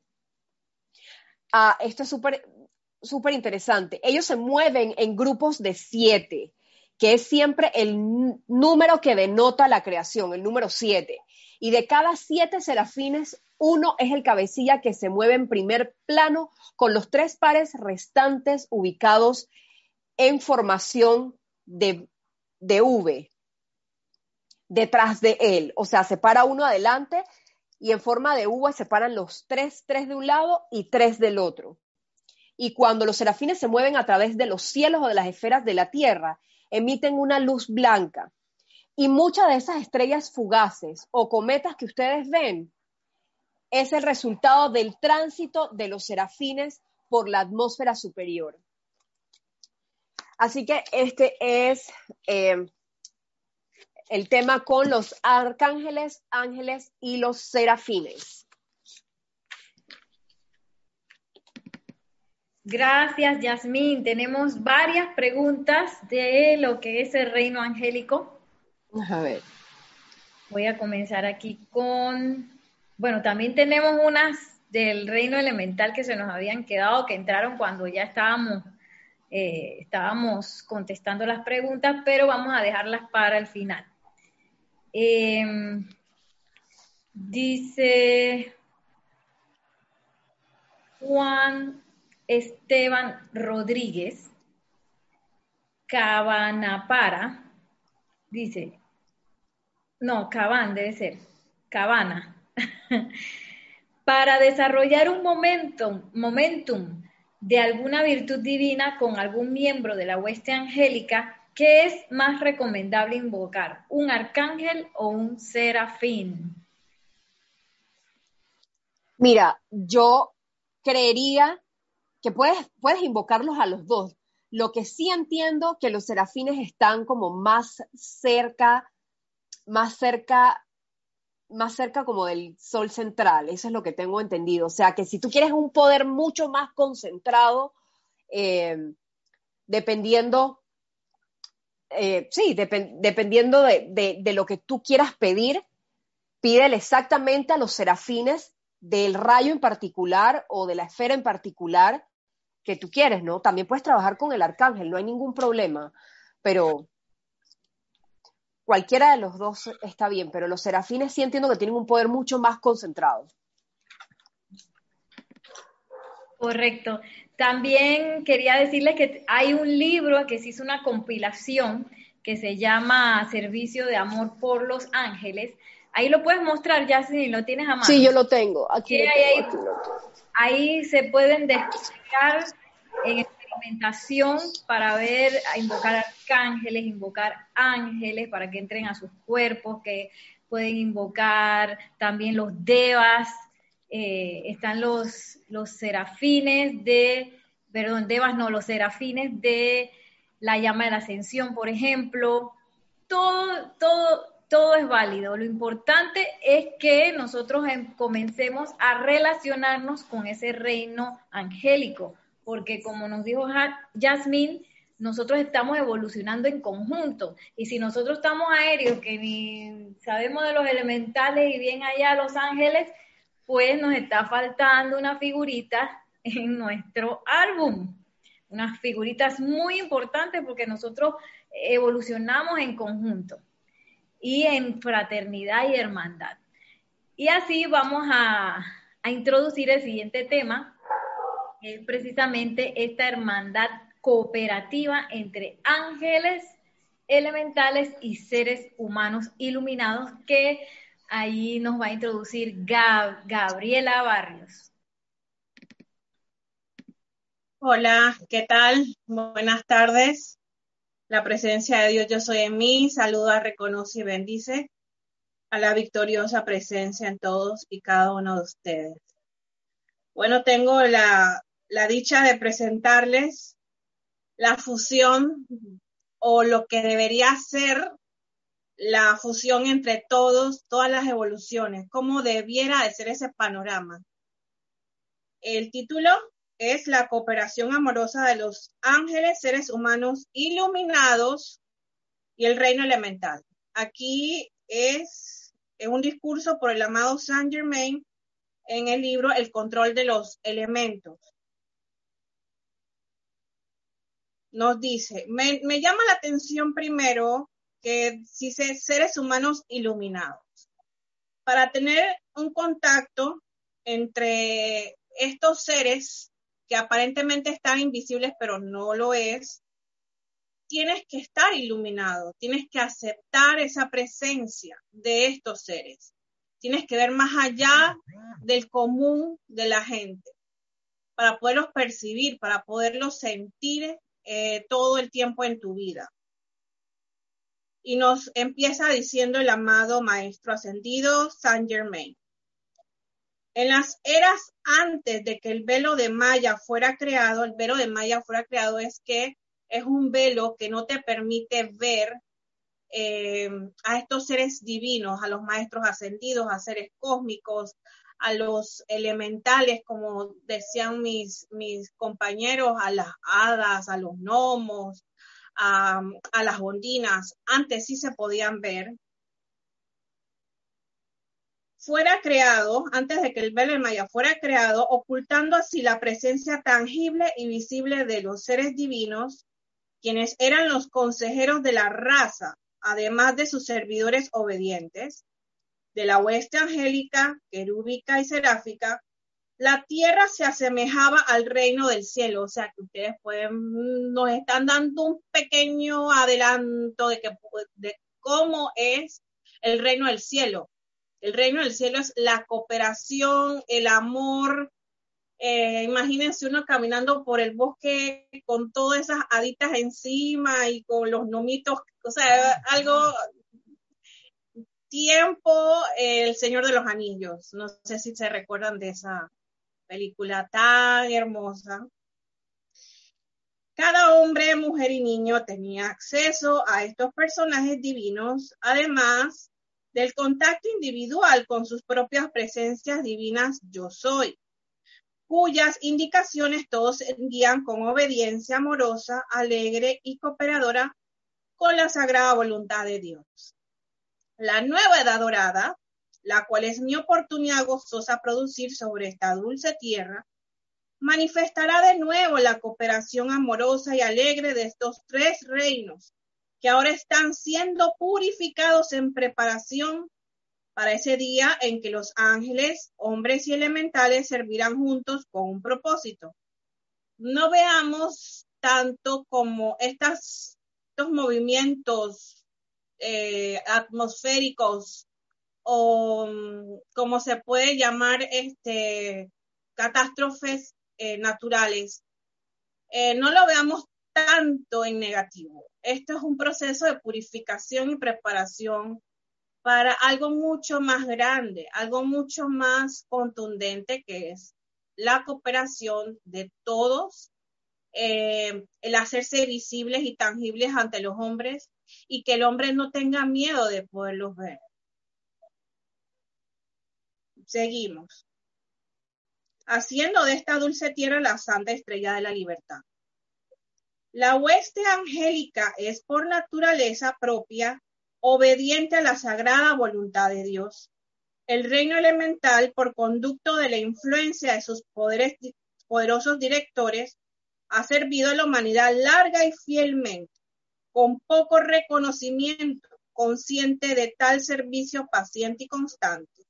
Ah, esto es súper interesante. Ellos se mueven en grupos de siete, que es siempre el número que denota la creación, el número siete. Y de cada siete serafines, uno es el cabecilla que se mueve en primer plano con los tres pares restantes ubicados en formación de, de V detrás de él. O sea, se para uno adelante y en forma de uva se paran los tres, tres de un lado y tres del otro. Y cuando los serafines se mueven a través de los cielos o de las esferas de la tierra, emiten una luz blanca. Y muchas de esas estrellas fugaces o cometas que ustedes ven es el resultado del tránsito de los serafines por la atmósfera superior. Así que este es eh, el tema con los arcángeles, ángeles y los serafines. Gracias, Yasmín. Tenemos varias preguntas de lo que es el reino angélico. A ver. Voy a comenzar aquí con, bueno, también tenemos unas del reino elemental que se nos habían quedado, que entraron cuando ya estábamos, eh, estábamos contestando las preguntas, pero vamos a dejarlas para el final. Em, dice Juan Esteban Rodríguez, Cabanapara, dice, no, Caban debe ser, Cabana, para desarrollar un momentum, momentum de alguna virtud divina con algún miembro de la hueste angélica, ¿Qué es más recomendable invocar? ¿Un arcángel o un serafín? Mira, yo creería que puedes, puedes invocarlos a los dos. Lo que sí entiendo que los serafines están como más cerca, más cerca, más cerca como del sol central. Eso es lo que tengo entendido. O sea, que si tú quieres un poder mucho más concentrado, eh, dependiendo eh, sí, dependiendo de, lo que tú quieras pedir, pídele exactamente a los serafines del rayo en particular o de la esfera en particular que tú quieres, ¿no? También puedes trabajar con el arcángel, no hay ningún problema, pero cualquiera de los dos está bien, pero los serafines sí entiendo que tienen un poder mucho más concentrado. Correcto. También quería decirles que hay un libro que se hizo una compilación que se llama Servicio de Amor por los Ángeles. Ahí lo puedes mostrar ya si lo tienes a mano. Sí, yo lo tengo. Aquí, ahí, se pueden descargar en experimentación para ver, invocar arcángeles, invocar ángeles para que entren a sus cuerpos, que pueden invocar también los devas, eh, están los, los serafines de, perdón, Devas no, los serafines de la llama de la ascensión, por ejemplo. Todo, todo, todo es válido. Lo importante es que nosotros em, comencemos a relacionarnos con ese reino angélico, porque como nos dijo Jasmine, nosotros estamos evolucionando en conjunto. Y si nosotros estamos aéreos, que ni sabemos de los elementales y bien allá los ángeles, pues nos está faltando una figurita en nuestro álbum. Unas figuritas muy importantes porque nosotros evolucionamos en conjunto y en fraternidad y hermandad. Y así vamos a, a introducir el siguiente tema, es precisamente esta hermandad cooperativa entre ángeles elementales y seres humanos iluminados que ahí nos va a introducir Gabriela Barrios. Hola, ¿qué tal? Buenas tardes. La presencia de Dios yo soy en mí. Saluda, reconoce y bendice a la victoriosa presencia en todos y cada uno de ustedes. Bueno, tengo la, la dicha de presentarles la fusión o lo que debería ser la fusión entre todos, todas las evoluciones, cómo debiera de ser ese panorama. El título es La cooperación amorosa de los ángeles, seres humanos iluminados y el reino elemental. Aquí es, es un discurso por el amado Saint Germain en el libro El control de los elementos. Nos dice, me, llama la atención primero que si seres humanos iluminados. Para tener un contacto entre estos seres que aparentemente están invisibles, pero no lo es, tienes que estar iluminado, tienes que aceptar esa presencia de estos seres. Tienes que ver más allá del común de la gente para poderlos percibir, para poderlos sentir eh, todo el tiempo en tu vida. Y nos empieza diciendo el amado Maestro Ascendido Saint Germain. En las eras antes de que el velo de Maya fuera creado, el velo de Maya fuera creado es que es un velo que no te permite ver eh, a estos seres divinos, a los maestros ascendidos, a seres cósmicos, a los elementales, como decían mis, mis compañeros, a las hadas, a los gnomos, a, a las ondinas, antes sí se podían ver, fuera creado, antes de que el de Maya fuera creado, ocultando así la presencia tangible y visible de los seres divinos, quienes eran los consejeros de la raza, además de sus servidores obedientes, de la hueste angélica, querúbica y seráfica, la tierra se asemejaba al reino del cielo. O sea que ustedes pueden, nos están dando un pequeño adelanto de, que, de cómo es el reino del cielo. El reino del cielo es la cooperación, el amor. Eh, imagínense uno caminando por el bosque con todas esas haditas encima y con los nomitos, o sea, algo tiempo El Señor de los Anillos. No sé si se recuerdan de esa película tan hermosa. Cada hombre, mujer y niño tenía acceso a estos personajes divinos, además del contacto individual con sus propias presencias divinas yo soy, cuyas indicaciones todos seguían con obediencia amorosa, alegre y cooperadora con la sagrada voluntad de Dios. La nueva edad dorada, la cual es mi oportunidad gozosa producir sobre esta dulce tierra, manifestará de nuevo la cooperación amorosa y alegre de estos tres reinos que ahora están siendo purificados en preparación para ese día en que los ángeles, hombres y elementales servirán juntos con un propósito. No veamos tanto como estos movimientos eh, atmosféricos o mm, como se puede llamar este catástrofes eh, naturales, eh, no lo veamos tanto en negativo. Esto es un proceso de purificación y preparación para algo mucho más grande, algo mucho más contundente que es la cooperación de todos, eh, el hacerse visibles y tangibles ante los hombres y que el hombre no tenga miedo de poderlos ver. Seguimos. Haciendo de esta dulce tierra la santa estrella de la libertad. La hueste angélica es por naturaleza propia obediente a la sagrada voluntad de Dios. El reino elemental, por conducto de la influencia de sus poderes, poderosos directores, ha servido a la humanidad larga y fielmente, con poco reconocimiento, consciente de tal servicio paciente y constante.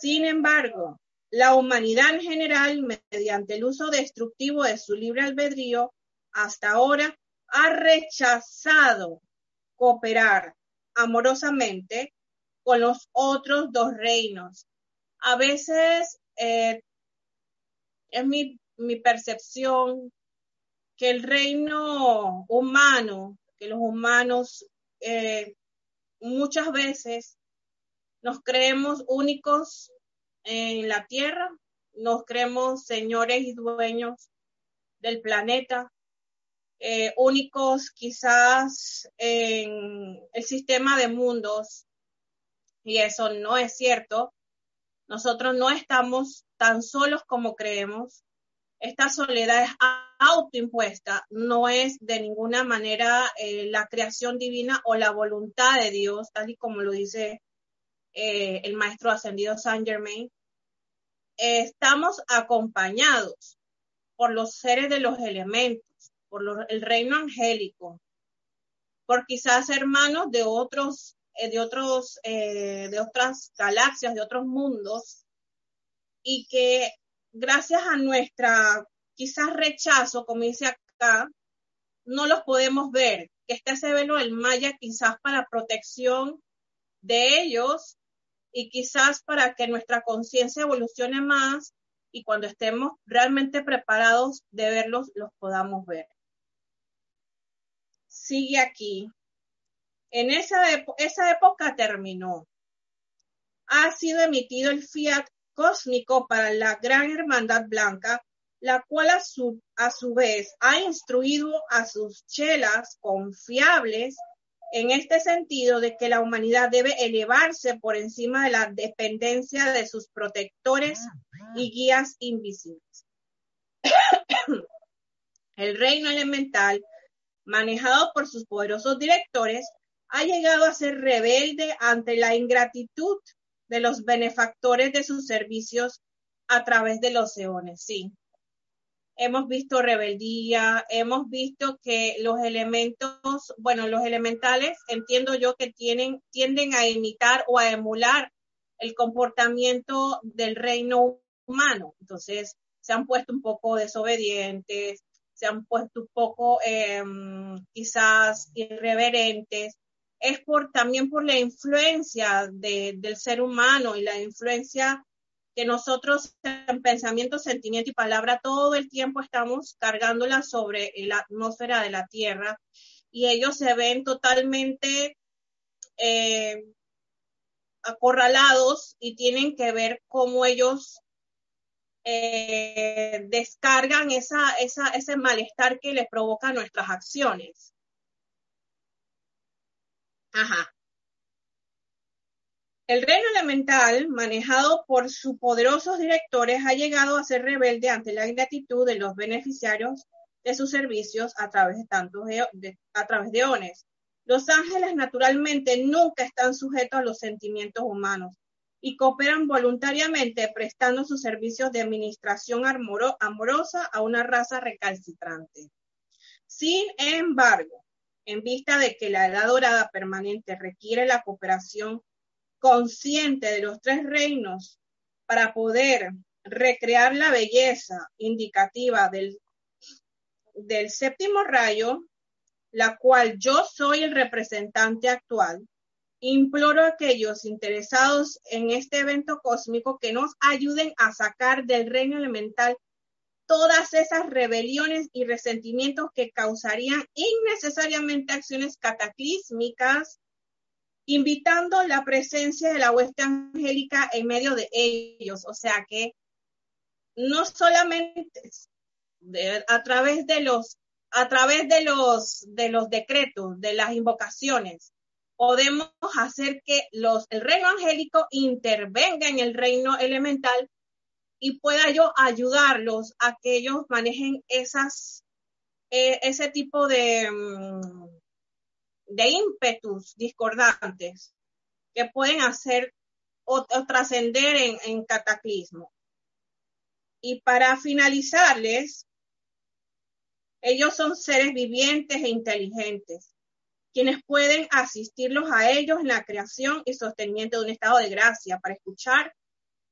Sin embargo, la humanidad en general, mediante el uso destructivo de su libre albedrío, hasta ahora ha rechazado cooperar amorosamente con los otros dos reinos. A veces eh, es mi, percepción que el reino humano, que los humanos eh, muchas veces nos creemos únicos en la tierra, nos creemos señores y dueños del planeta, eh, únicos quizás en el sistema de mundos, y eso no es cierto. Nosotros no estamos tan solos como creemos. Esta soledad es autoimpuesta, no es de ninguna manera eh, la creación divina o la voluntad de Dios, tal y como lo dice eh, el maestro ascendido Saint Germain. estamos acompañados por los seres de los elementos por el reino angélico, por quizás hermanos de otros, eh, de otros, de otras galaxias, de otros mundos, y que gracias a nuestra quizás rechazo, como dice acá, no los podemos ver, que este ese velo del Maya quizás para protección de ellos y quizás para que nuestra conciencia evolucione más y cuando estemos realmente preparados de verlos, los podamos ver sigue aquí. En esa, esa época terminó. Ha sido emitido el fiat cósmico para la Gran Hermandad Blanca, la cual a su, a su vez ha instruido a sus chelas confiables en este sentido de que la humanidad debe elevarse por encima de la dependencia de sus protectores y guías invisibles. El reino elemental manejado por sus poderosos directores, ha llegado a ser rebelde ante la ingratitud de los benefactores de sus servicios a través de los eones. Sí, hemos visto rebeldía, hemos visto que los elementos, bueno, los elementales, entiendo yo que tienen, tienden a imitar o a emular el comportamiento del reino humano. Entonces, se han puesto un poco desobedientes, se han puesto un poco em, quizás irreverentes, es por, también por la influencia del ser humano y la influencia que nosotros en pensamiento, sentimiento y palabra todo el tiempo estamos cargándola sobre la atmósfera de la Tierra y ellos se ven totalmente eh, acorralados y tienen que ver cómo ellos eh, descargan esa, ese malestar que les provoca nuestras acciones. Ajá. El reino elemental, manejado por sus poderosos directores, ha llegado a ser rebelde ante la ingratitud de los beneficiarios de sus servicios a través de tantos a través de ones. Los ángeles naturalmente nunca están sujetos a los sentimientos humanos y cooperan voluntariamente prestando sus servicios de administración amorosa a una raza recalcitrante. Sin embargo, en vista de que la edad dorada permanente requiere la cooperación consciente de los tres reinos para poder recrear la belleza indicativa del, del séptimo rayo, la cual yo soy el representante actual, Imploro a aquellos interesados en este evento cósmico que nos ayuden a sacar del reino elemental todas esas rebeliones y resentimientos que causarían innecesariamente acciones cataclísmicas invitando la presencia de la hueste angélica en medio de ellos. O sea que no solamente a través de los a través de los de los decretos, de las invocaciones, podemos hacer que los el reino angélico intervenga en el reino elemental y pueda yo ayudarlos a que ellos manejen esas eh, ese tipo de mm, de ímpetus discordantes que pueden hacer o, trascender en, cataclismo. Y para finalizarles, ellos son seres vivientes e inteligentes, quienes pueden asistirlos a ellos en la creación y sostenimiento de un estado de gracia para escuchar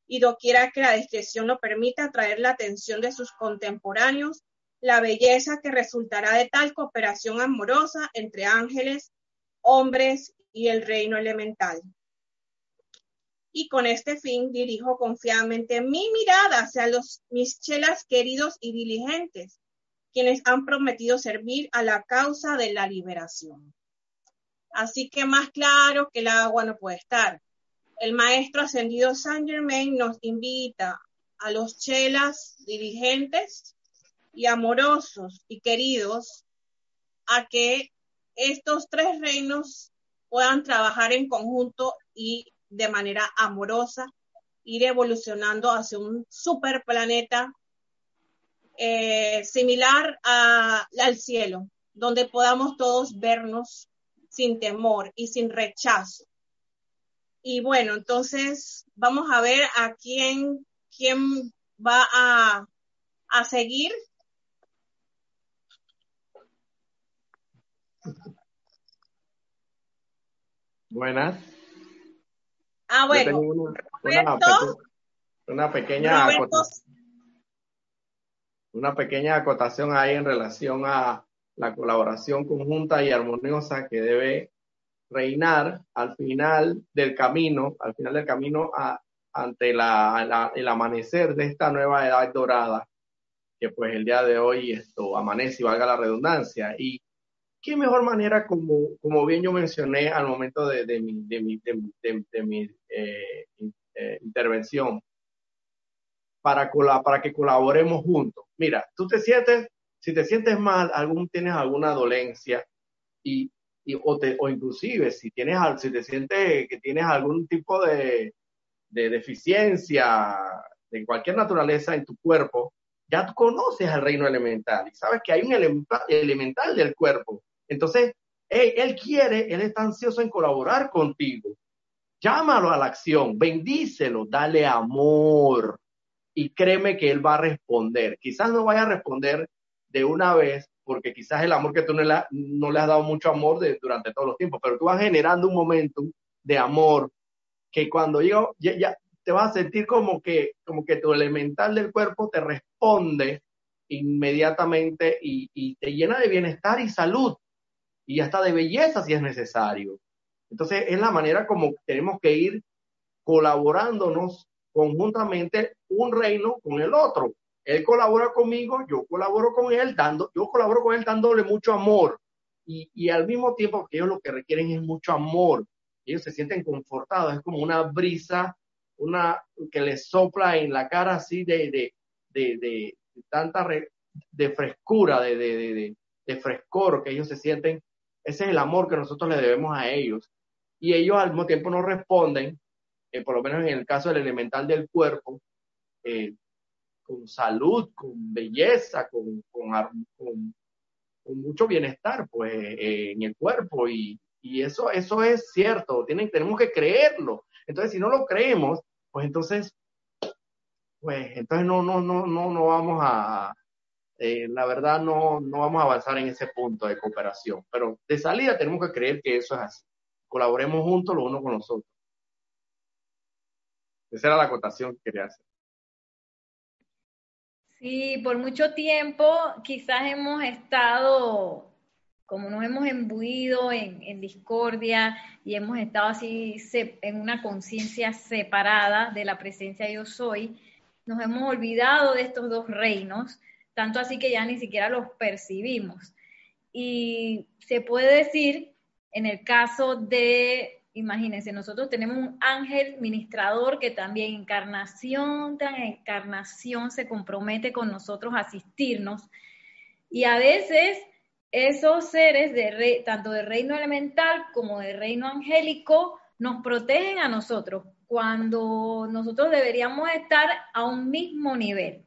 y doquiera que la discreción lo permita atraer la atención de sus contemporáneos, la belleza que resultará de tal cooperación amorosa entre ángeles, hombres y el reino elemental. Y con este fin dirijo confiadamente mi mirada hacia los mis chelas queridos y diligentes, quienes han prometido servir a la causa de la liberación. Así que más claro que el agua no puede estar. El maestro ascendido Saint Germain nos invita a los chelas dirigentes y amorosos y queridos a que estos tres reinos puedan trabajar en conjunto y de manera amorosa, ir evolucionando hacia un superplaneta eh, similar al cielo, donde podamos todos vernos sin temor y sin rechazo. Y bueno, entonces vamos a ver a quién, quién va a, a seguir. Buenas. Ah, bueno. Una, pequeña una pequeña acotación ahí en relación a la colaboración conjunta y armoniosa que debe reinar al final del camino, al final del camino ante la, el amanecer de esta nueva edad dorada, que pues el día de hoy esto amanece y valga la redundancia. Y qué mejor manera, como, como bien yo mencioné al momento de, de mi, de mi, de, mi eh, eh, intervención, para, para que colaboremos juntos. Mira, tú te sientes, si te sientes mal, algún, tienes alguna dolencia y, y o, te, o inclusive si tienes, si te sientes que tienes algún tipo de, de deficiencia de cualquier naturaleza en tu cuerpo, ya tú conoces al reino elemental y sabes que hay un elemental, del cuerpo. Entonces, él quiere, él está ansioso en colaborar contigo. Llámalo a la acción, bendícelo, dale amor, y créeme que él va a responder. Quizás no vaya a responder de una vez, porque quizás el amor que tú no le, has dado mucho amor durante todos los tiempos, pero tú vas generando un momento de amor que cuando llega, ya, te vas a sentir como que, como que tu elemental del cuerpo te responde inmediatamente y te llena de bienestar y salud y hasta de belleza si es necesario. Entonces es la manera como tenemos que ir colaborándonos conjuntamente un reino con el otro. Él colabora conmigo, yo colaboro con él, dando, yo colaboro con él dándole mucho amor. Y, y al mismo tiempo que ellos lo que requieren es mucho amor. Ellos se sienten confortados, es como una brisa, una que les sopla en la cara así de, de, de, de, tanta de frescura, de, de frescor que ellos se sienten. Ese es el amor que nosotros le debemos a ellos. Y ellos al mismo tiempo nos responden eh, por lo menos en el caso del elemental del cuerpo, eh, con salud, con belleza, con, con, mucho bienestar pues, eh, en el cuerpo y, eso, eso es cierto, tenemos que creerlo. Entonces, si no lo creemos, pues entonces, pues entonces no, no, no, no, no vamos a, la verdad no, no vamos a avanzar en ese punto de cooperación. Pero de salida tenemos que creer que eso es así. Colaboremos juntos los unos con los otros. Esa era la acotación que quería hacer. Sí, por mucho tiempo quizás hemos estado, como nos hemos embuido en, discordia y hemos estado así en una conciencia separada de la presencia yo soy, nos hemos olvidado de estos dos reinos, tanto así que ya ni siquiera los percibimos. Y se puede decir, en el caso de Imagínense, nosotros tenemos un ángel ministrador que también encarnación tras encarnación se compromete con nosotros a asistirnos. Y a veces esos seres, de tanto del reino elemental como del reino angélico, nos protegen a nosotros cuando nosotros deberíamos estar a un mismo nivel.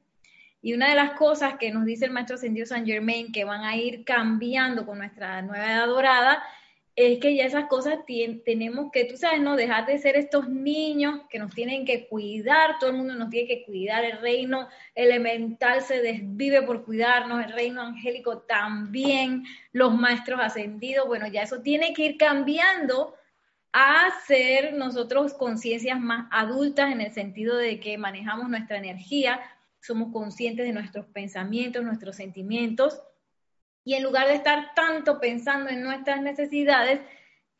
Y una de las cosas que nos dice el maestro Ascendido San Germain que van a ir cambiando con nuestra nueva edad dorada es que ya esas cosas tenemos que, tú sabes, no dejar de ser estos niños que nos tienen que cuidar, todo el mundo nos tiene que cuidar, el reino elemental se desvive por cuidarnos, el reino angélico también, los maestros ascendidos, bueno, ya eso tiene que ir cambiando a ser nosotros conciencias más adultas en el sentido de que manejamos nuestra energía, somos conscientes de nuestros pensamientos, nuestros sentimientos, y en lugar de estar tanto pensando en nuestras necesidades,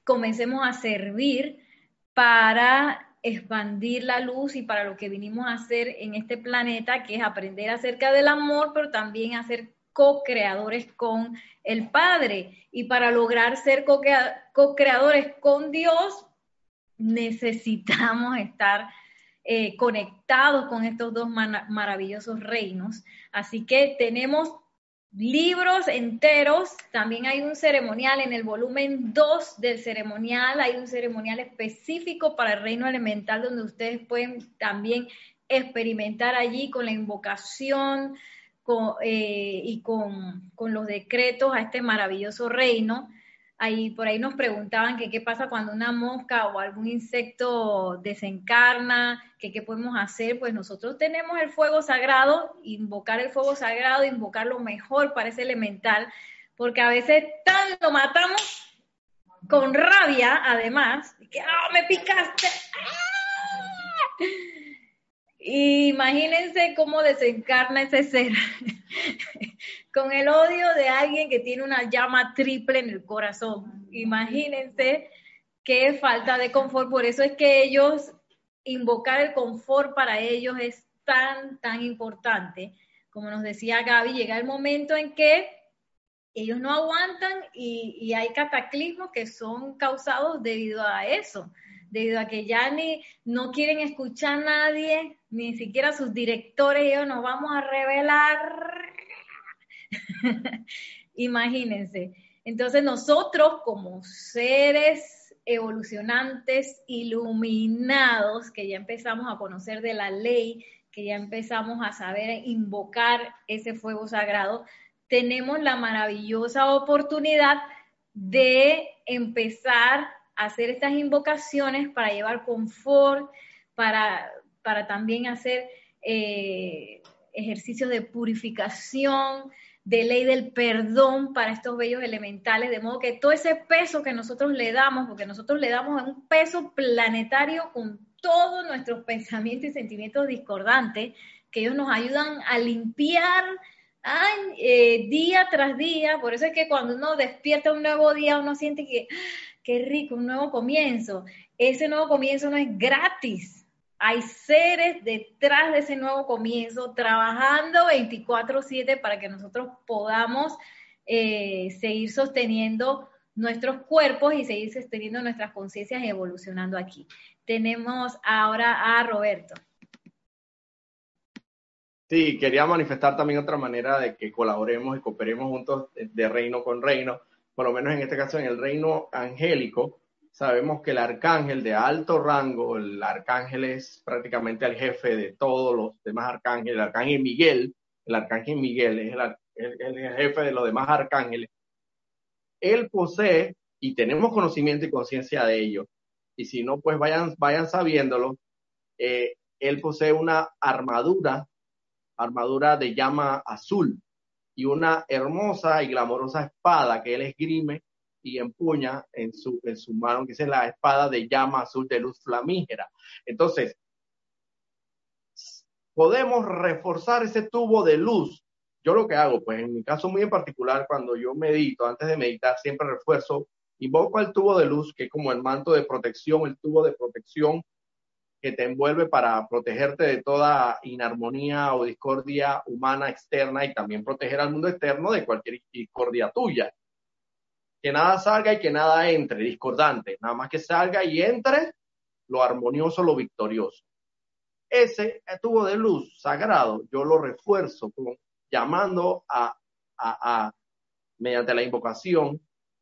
comencemos a servir para expandir la luz y para lo que vinimos a hacer en este planeta, que es aprender acerca del amor, pero también a ser co-creadores con el Padre. Y para lograr ser co-creadores con Dios, necesitamos estar eh, conectados con estos dos maravillosos reinos. Así que tenemos libros enteros, también hay un ceremonial en el volumen 2 del ceremonial, hay un ceremonial específico para el reino elemental donde ustedes pueden también experimentar allí con la invocación eh, y con, con los decretos a este maravilloso reino. Ahí, por ahí nos preguntaban que qué pasa cuando una mosca o algún insecto desencarna, qué podemos hacer. Pues nosotros tenemos el fuego sagrado, invocar el fuego sagrado, invocar lo mejor para ese elemental, porque a veces tan lo matamos con rabia, además, que ¡ah, me picaste! ¡Ah! Imagínense cómo desencarna ese ser con el odio de alguien que tiene una llama triple en el corazón. Imagínense qué falta de confort. Por eso es que ellos, invocar el confort para ellos es tan, tan importante. Como nos decía Gaby, llega el momento en que ellos no aguantan y, y hay cataclismos que son causados debido a eso debido a que ya ni no quieren escuchar a nadie, ni siquiera sus directores, ellos nos vamos a revelar. Imagínense. Entonces nosotros como seres evolucionantes, iluminados, que ya empezamos a conocer de la ley, que ya empezamos a saber invocar ese fuego sagrado, tenemos la maravillosa oportunidad de empezar hacer estas invocaciones para llevar confort, para, para también hacer eh, ejercicios de purificación, de ley del perdón para estos bellos elementales, de modo que todo ese peso que nosotros le damos, porque nosotros le damos un peso planetario con todos nuestros pensamientos y sentimientos discordantes, que ellos nos ayudan a limpiar eh, día tras día, por eso es que cuando uno despierta un nuevo día, uno siente que qué rico, un nuevo comienzo. Ese nuevo comienzo no es gratis. Hay seres detrás de ese nuevo comienzo trabajando 24/7 para que nosotros podamos eh, seguir sosteniendo nuestros cuerpos y seguir sosteniendo nuestras conciencias y evolucionando aquí. Tenemos ahora a Roberto. Sí, quería manifestar también otra manera de que colaboremos y cooperemos juntos de reino con reino por lo menos en este caso en el reino angélico, sabemos que el arcángel de alto rango, el arcángel es prácticamente el jefe de todos los demás arcángeles, el arcángel Miguel, el arcángel Miguel es el, jefe de los demás arcángeles. Él posee, y tenemos conocimiento y conciencia de ello, y si no, pues vayan, vayan sabiéndolo, eh, él posee una armadura, armadura de llama azul, y una hermosa y glamorosa espada que él esgrime y empuña en su, en su mano, que es la espada de llama azul de luz flamígera. Entonces, podemos reforzar ese tubo de luz. Yo lo que hago, pues en mi caso muy en particular, cuando yo medito, antes de meditar, siempre refuerzo, invoco al tubo de luz, que es como el manto de protección, el tubo de protección que te envuelve para protegerte de toda inarmonía o discordia humana externa y también proteger al mundo externo de cualquier discordia tuya. que nada salga y que nada entre, discordante, nada más que salga y entre lo armonioso, lo victorioso. Ese tubo de luz sagrado, yo lo refuerzo llamando a, a, mediante la invocación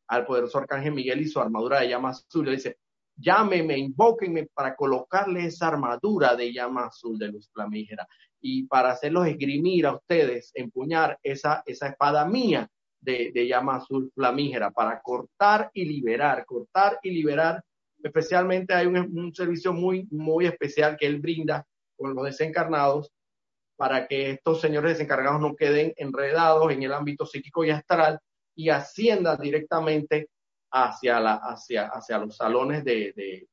al poderoso arcángel Miguel y su armadura de llama azul. Le dice, llámeme, invóquenme para colocarle esa armadura de llama azul de luz flamígera y para hacerlos esgrimir a ustedes, empuñar esa, esa espada mía de, de llama azul flamígera para cortar y liberar, cortar y liberar. Especialmente hay un, un servicio muy, muy especial que él brinda con los desencarnados para que estos señores desencargados no queden enredados en el ámbito psíquico y astral y asciendan directamente hacia, la, hacia, hacia los salones de,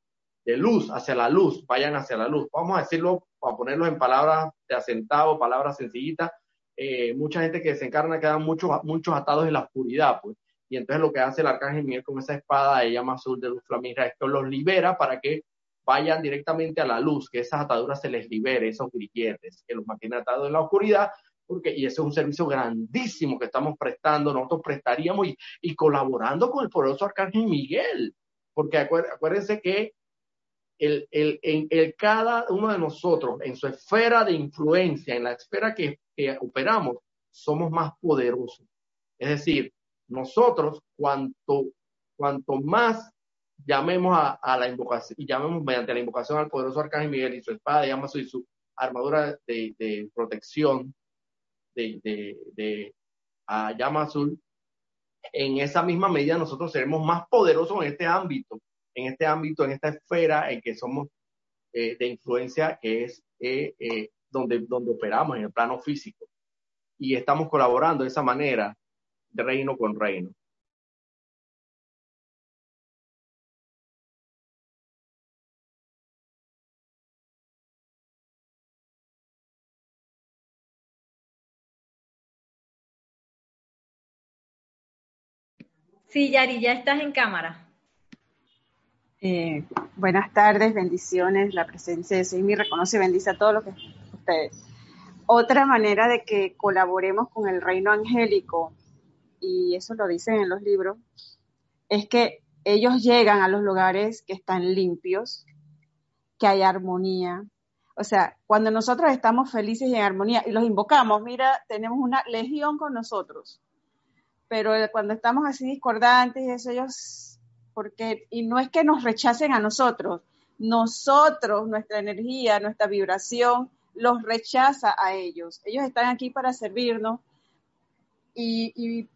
de, luz, hacia la luz, vayan hacia la luz. Vamos a decirlo, a ponerlos en palabras de asentado, palabras sencillitas. Eh, mucha gente que desencarna quedan muchos, muchos atados en la oscuridad, pues. Y entonces lo que hace el arcángel Miguel con esa espada de llama azul de luz flamígera es que los libera para que vayan directamente a la luz, que esas ataduras se les libere, esos grilletes que los mantienen atados en la oscuridad, y ese es un servicio grandísimo que estamos prestando, nosotros prestaríamos y, y colaborando con el poderoso Arcángel Miguel, porque acuérdense que el, el, en el, cada uno de nosotros, en su esfera de influencia, en la esfera que, que operamos, somos más poderosos. Es decir, nosotros, cuanto, cuanto más llamemos a, la invocación, y llamemos mediante la invocación al poderoso Arcángel Miguel y su espada de llama y su armadura de, protección de, de, a llama azul, en esa misma medida nosotros seremos más poderosos en este ámbito, en este ámbito, en esta esfera en que somos eh, de influencia, que es eh, eh, donde, donde operamos en el plano físico. Y estamos colaborando de esa manera, de reino con reino. Sí, Yari, ya estás en cámara. Eh, buenas tardes, bendiciones. La presencia de Soy reconoce y bendice a todos los que ustedes. Otra manera de que colaboremos con el reino angélico, y eso lo dicen en los libros, es que ellos llegan a los lugares que están limpios, que hay armonía. O sea, cuando nosotros estamos felices y en armonía y los invocamos, mira, tenemos una legión con nosotros pero cuando estamos así discordantes, eso ellos, porque, y no es que nos rechacen a nosotros, nosotros, nuestra energía, nuestra vibración, los rechaza a ellos. Ellos están aquí para servirnos y,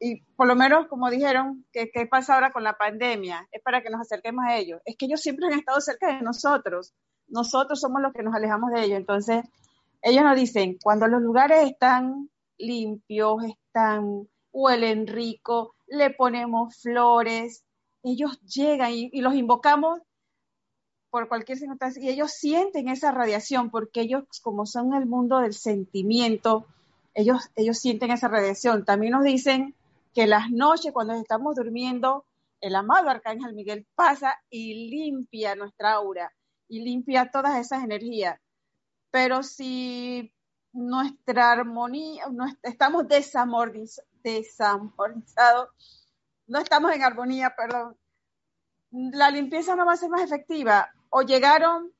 y, por lo menos, como dijeron, ¿qué, ¿qué pasa ahora con la pandemia? Es para que nos acerquemos a ellos. Es que ellos siempre han estado cerca de nosotros. Nosotros somos los que nos alejamos de ellos. Entonces, ellos nos dicen, cuando los lugares están limpios, están huelen rico, le ponemos flores, ellos llegan y, los invocamos por cualquier circunstancia y ellos sienten esa radiación porque ellos como son el mundo del sentimiento, ellos, ellos sienten esa radiación. También nos dicen que las noches cuando estamos durmiendo, el amado Arcángel Miguel pasa y limpia nuestra aura y limpia todas esas energías. Pero si nuestra armonía, no, estamos desamortizados, no estamos en armonía, perdón, la limpieza no va a ser más efectiva. O llegaron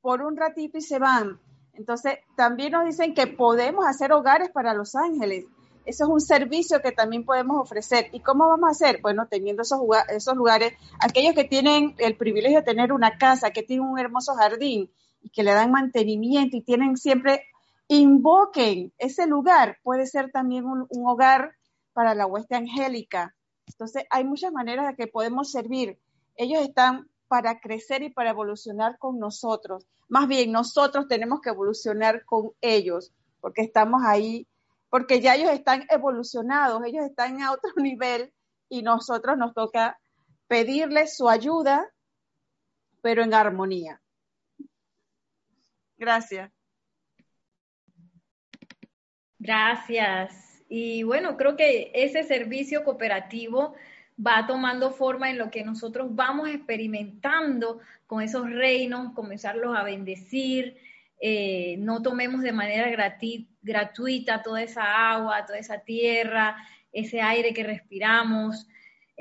por un ratito y se van. Entonces, también nos dicen que podemos hacer hogares para los ángeles. Eso es un servicio que también podemos ofrecer. ¿Y cómo vamos a hacer? Bueno, teniendo esos, esos lugares, aquellos que tienen el privilegio de tener una casa, que tienen un hermoso jardín y que le dan mantenimiento y tienen siempre invoquen ese lugar. Puede ser también un, hogar para la hueste angélica. Entonces, hay muchas maneras de que podemos servir. Ellos están para crecer y para evolucionar con nosotros. Más bien, nosotros tenemos que evolucionar con ellos, porque estamos ahí, porque ya ellos están evolucionados, ellos están a otro nivel y nosotros nos toca pedirles su ayuda, pero en armonía. Gracias. Gracias. Y bueno, creo que ese servicio cooperativo va tomando forma en lo que nosotros vamos experimentando con esos reinos, comenzarlos a bendecir. Eh, no tomemos de manera gratuita toda esa agua, toda esa tierra, ese aire que respiramos.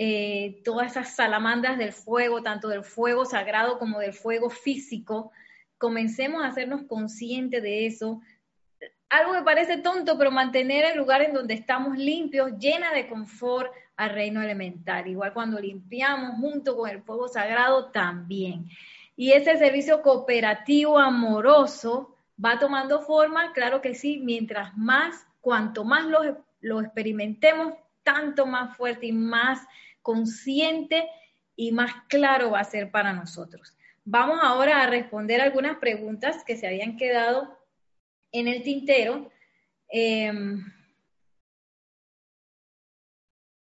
eh, todas esas salamandras del fuego, tanto del fuego sagrado como del fuego físico, comencemos a hacernos conscientes de eso. Algo que parece tonto, pero mantener el lugar en donde estamos limpios, llena de confort al reino elemental. Igual cuando limpiamos junto con el fuego sagrado también. Y ese servicio cooperativo amoroso va tomando forma, claro que sí, mientras más, cuanto más lo, lo experimentemos, tanto más fuerte y más consciente y más claro va a ser para nosotros. Vamos ahora a responder algunas preguntas que se habían quedado en el tintero. Em,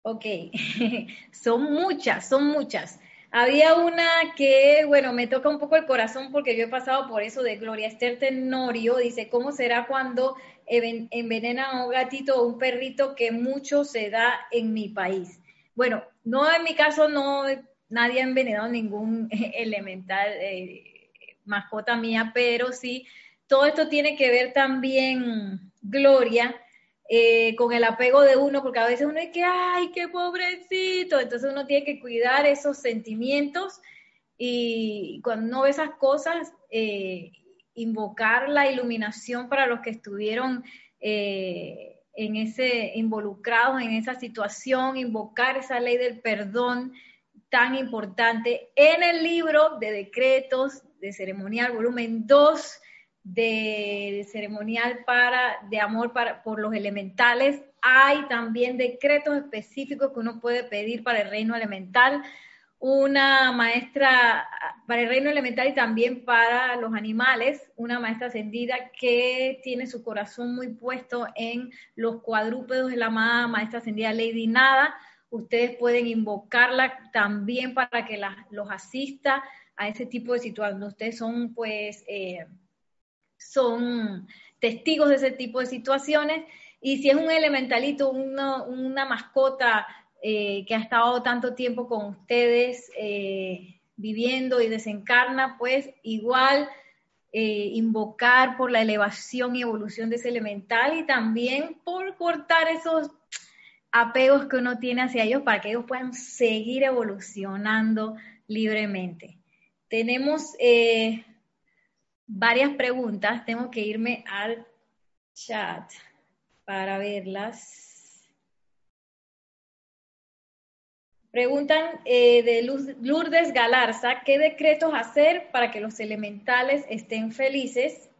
ok, son muchas, son muchas. Había una que, bueno, me toca un poco el corazón porque yo he pasado por eso de Gloria Esther Tenorio. Dice, ¿cómo será cuando envenenan a un gatito o un perrito que mucho se da en mi país? Bueno, no en mi caso, no, nadie ha envenenado ningún elemental eh, mascota mía, pero sí, todo esto tiene que ver también, Gloria, eh, con el apego de uno, porque a veces uno dice que, ay, qué pobrecito, entonces uno tiene que cuidar esos sentimientos y cuando uno ve esas cosas, eh, invocar la iluminación para los que estuvieron en ese, involucrados en esa situación, invocar esa ley del perdón tan importante. En el libro de decretos de ceremonial, volumen 2, de ceremonial para, de amor para, por los elementales, hay también decretos específicos que uno puede pedir para el reino elemental una maestra para el reino elemental y también para los animales, una maestra ascendida que tiene su corazón muy puesto en los cuadrúpedos de la maestra ascendida Lady Nada. Ustedes pueden invocarla también para que los asista a ese tipo de situaciones. Ustedes son, pues, eh, son testigos de ese tipo de situaciones. Y si es un elementalito, una mascota eh, que ha estado tanto tiempo con ustedes eh, viviendo y desencarna, pues igual eh, invocar por la elevación y evolución de ese elemental y también por cortar esos apegos que uno tiene hacia ellos para que ellos puedan seguir evolucionando libremente. Tenemos varias preguntas, tengo que irme al chat para verlas. Preguntan eh, de Lourdes Galarza, ¿qué decretos hacer para que los elementales estén felices?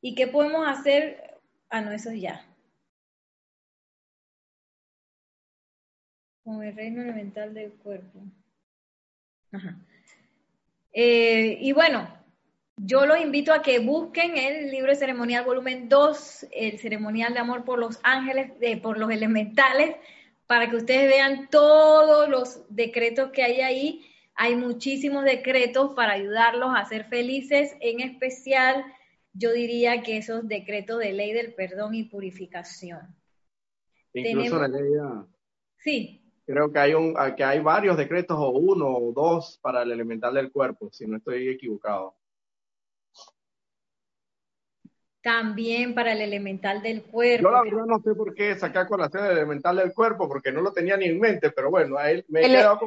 ¿Y qué podemos hacer? Ah, no, eso ya. Con el reino elemental del cuerpo. Ajá. Eh, y bueno, yo los invito a que busquen el libro de ceremonial volumen 2, el ceremonial de amor por los ángeles, eh, por los elementales para que ustedes vean todos los decretos que hay ahí. Hay muchísimos decretos para ayudarlos a ser felices, en especial yo diría que esos decretos de ley del perdón y purificación. Incluso la ley. Sí. Creo que hay, un, que hay varios decretos, o uno o dos, para el elemental del cuerpo, si no estoy equivocado. También para el elemental del cuerpo. Yo la verdad no sé por qué sacar con la sede elemental del cuerpo, porque no lo tenía ni en mente, pero bueno, me, he quedado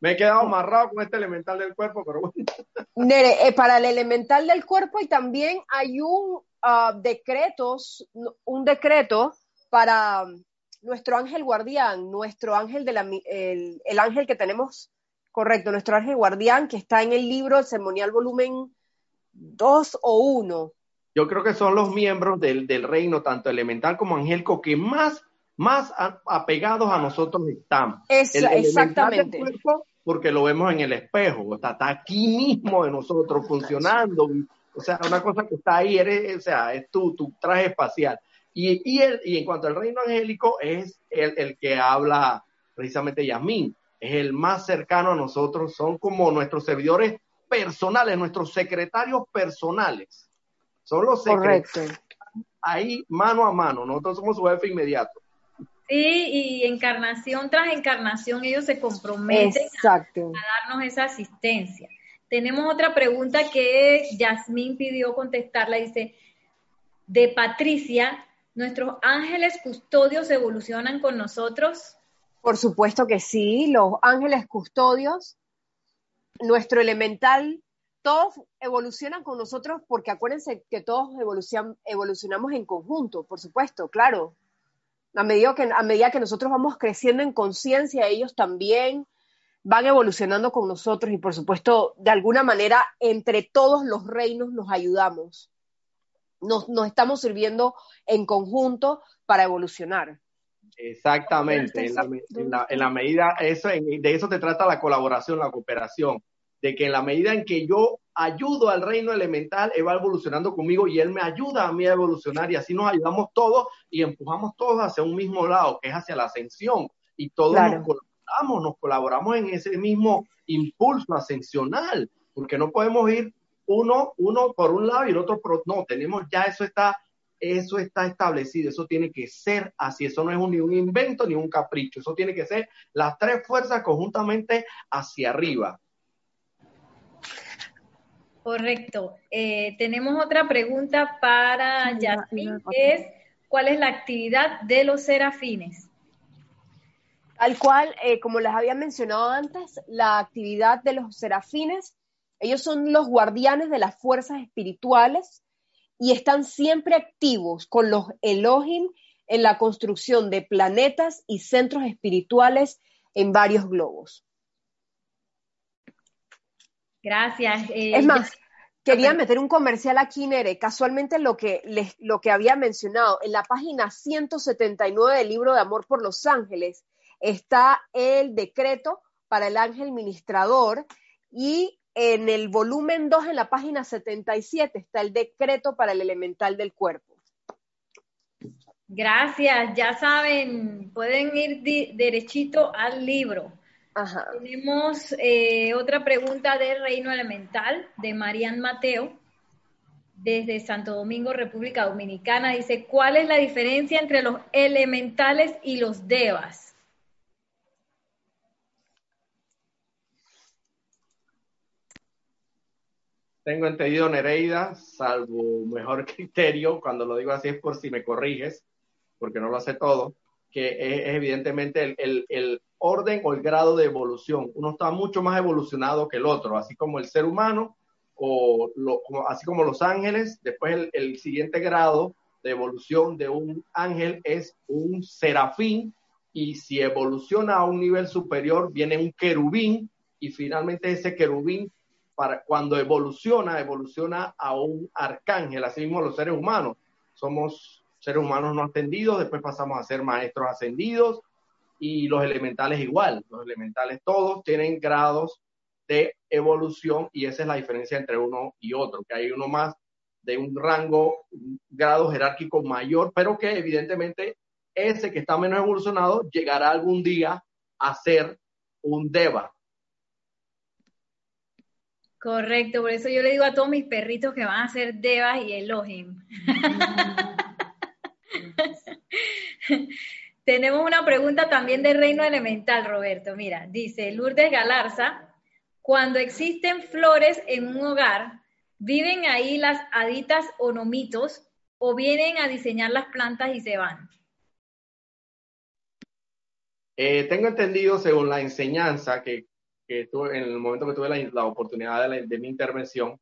me he quedado amarrado con este elemental del cuerpo, pero bueno. Nere, eh, para el elemental del cuerpo y también hay un uh, decretos, un decreto para nuestro ángel guardián, nuestro ángel de la, el, el ángel que tenemos, correcto, nuestro ángel guardián que está en el libro, el ceremonial volumen 2 o 1 yo creo que son los miembros del, reino, tanto elemental como angélico, que más, más apegados a nosotros están. exactamente. porque lo vemos en el espejo, está, aquí mismo de nosotros funcionando. O sea, una cosa que está ahí, eres, o sea, es tu, tu traje espacial. Y, y, y en cuanto al reino angélico, es el, el que habla precisamente Yasmín, es el más cercano a nosotros, son como nuestros servidores personales, nuestros secretarios personales. Son los Correcto. ahí mano a mano. Nosotros somos su jefe inmediato. Sí, y encarnación tras encarnación ellos se comprometen a, darnos esa asistencia. Tenemos otra pregunta que Yasmín pidió contestarla. Dice, de Patricia, ¿nuestros ángeles custodios evolucionan con nosotros? Por supuesto que sí, los ángeles custodios, nuestro elemental, todos evolucionan con nosotros porque acuérdense que todos evolucionamos en conjunto, por supuesto, claro. A medida que, a medida que nosotros vamos creciendo en conciencia, ellos también van evolucionando con nosotros y por supuesto, de alguna manera, entre todos los reinos nos ayudamos. Nos, nos estamos sirviendo en conjunto para evolucionar. Exactamente, en la, en la, medida, eso, de eso te trata la colaboración, la cooperación, de que en la medida en que yo ayudo al reino elemental, él va evolucionando conmigo y él me ayuda a mí a evolucionar y así nos ayudamos todos y empujamos todos hacia un mismo lado, que es hacia la ascensión. Y todos nos colaboramos, nos colaboramos en ese mismo impulso ascensional, porque no podemos ir uno, uno por un lado y el otro por otro, no, tenemos ya eso está eso está establecido, eso tiene que ser así, eso no es ni un invento ni un capricho, eso tiene que ser las tres fuerzas conjuntamente hacia arriba. Correcto. Eh, tenemos otra pregunta para Yasmin, es ¿cuál es la actividad de los serafines? Tal cual, eh, como les había mencionado antes, la actividad de los serafines, ellos son los guardianes de las fuerzas espirituales y están siempre activos con los Elohim en la construcción de planetas y centros espirituales en varios globos. Gracias. Eh, es más, quería meter un comercial aquí, Nere, casualmente lo que, les, lo que había mencionado, en la página 179 del libro de Amor por los Ángeles está el decreto para el ángel ministrador y en el volumen 2, en la página 77, está el decreto para el elemental del cuerpo. Gracias, ya saben, pueden ir derechito al libro. Tenemos eh, otra pregunta del Reino Elemental de Marian Mateo, desde Santo Domingo, República Dominicana. Dice, ¿cuál es la diferencia entre los elementales y los devas? tengo entendido, Nereida, salvo mejor criterio, cuando lo digo así es por si me corriges, porque no lo sé todo, que es, evidentemente el, orden o el grado de evolución. Uno está mucho más evolucionado que el otro, así como el ser humano, o así como los ángeles. Después el, siguiente grado de evolución de un ángel es un serafín, y si evoluciona a un nivel superior, viene un querubín, y finalmente ese querubín cuando evoluciona, evoluciona a un arcángel, así mismo los seres humanos. Somos seres humanos no ascendidos, después pasamos a ser maestros ascendidos y los elementales igual. Los elementales todos tienen grados de evolución y esa es la diferencia entre uno y otro, que hay uno más de un rango, un grado jerárquico mayor, pero que evidentemente ese que está menos evolucionado llegará algún día a ser un deva, Correcto, por eso yo le digo a todos mis perritos que van a ser Devas y Elohim. Tenemos una pregunta también del reino elemental, Roberto. Mira, dice Lourdes Galarza, cuando existen flores en un hogar, ¿viven ahí las haditas o nomitos o vienen a diseñar las plantas y se van? Eh, tengo entendido, según la enseñanza, que que tuve, en el momento que tuve la, oportunidad de, mi intervención,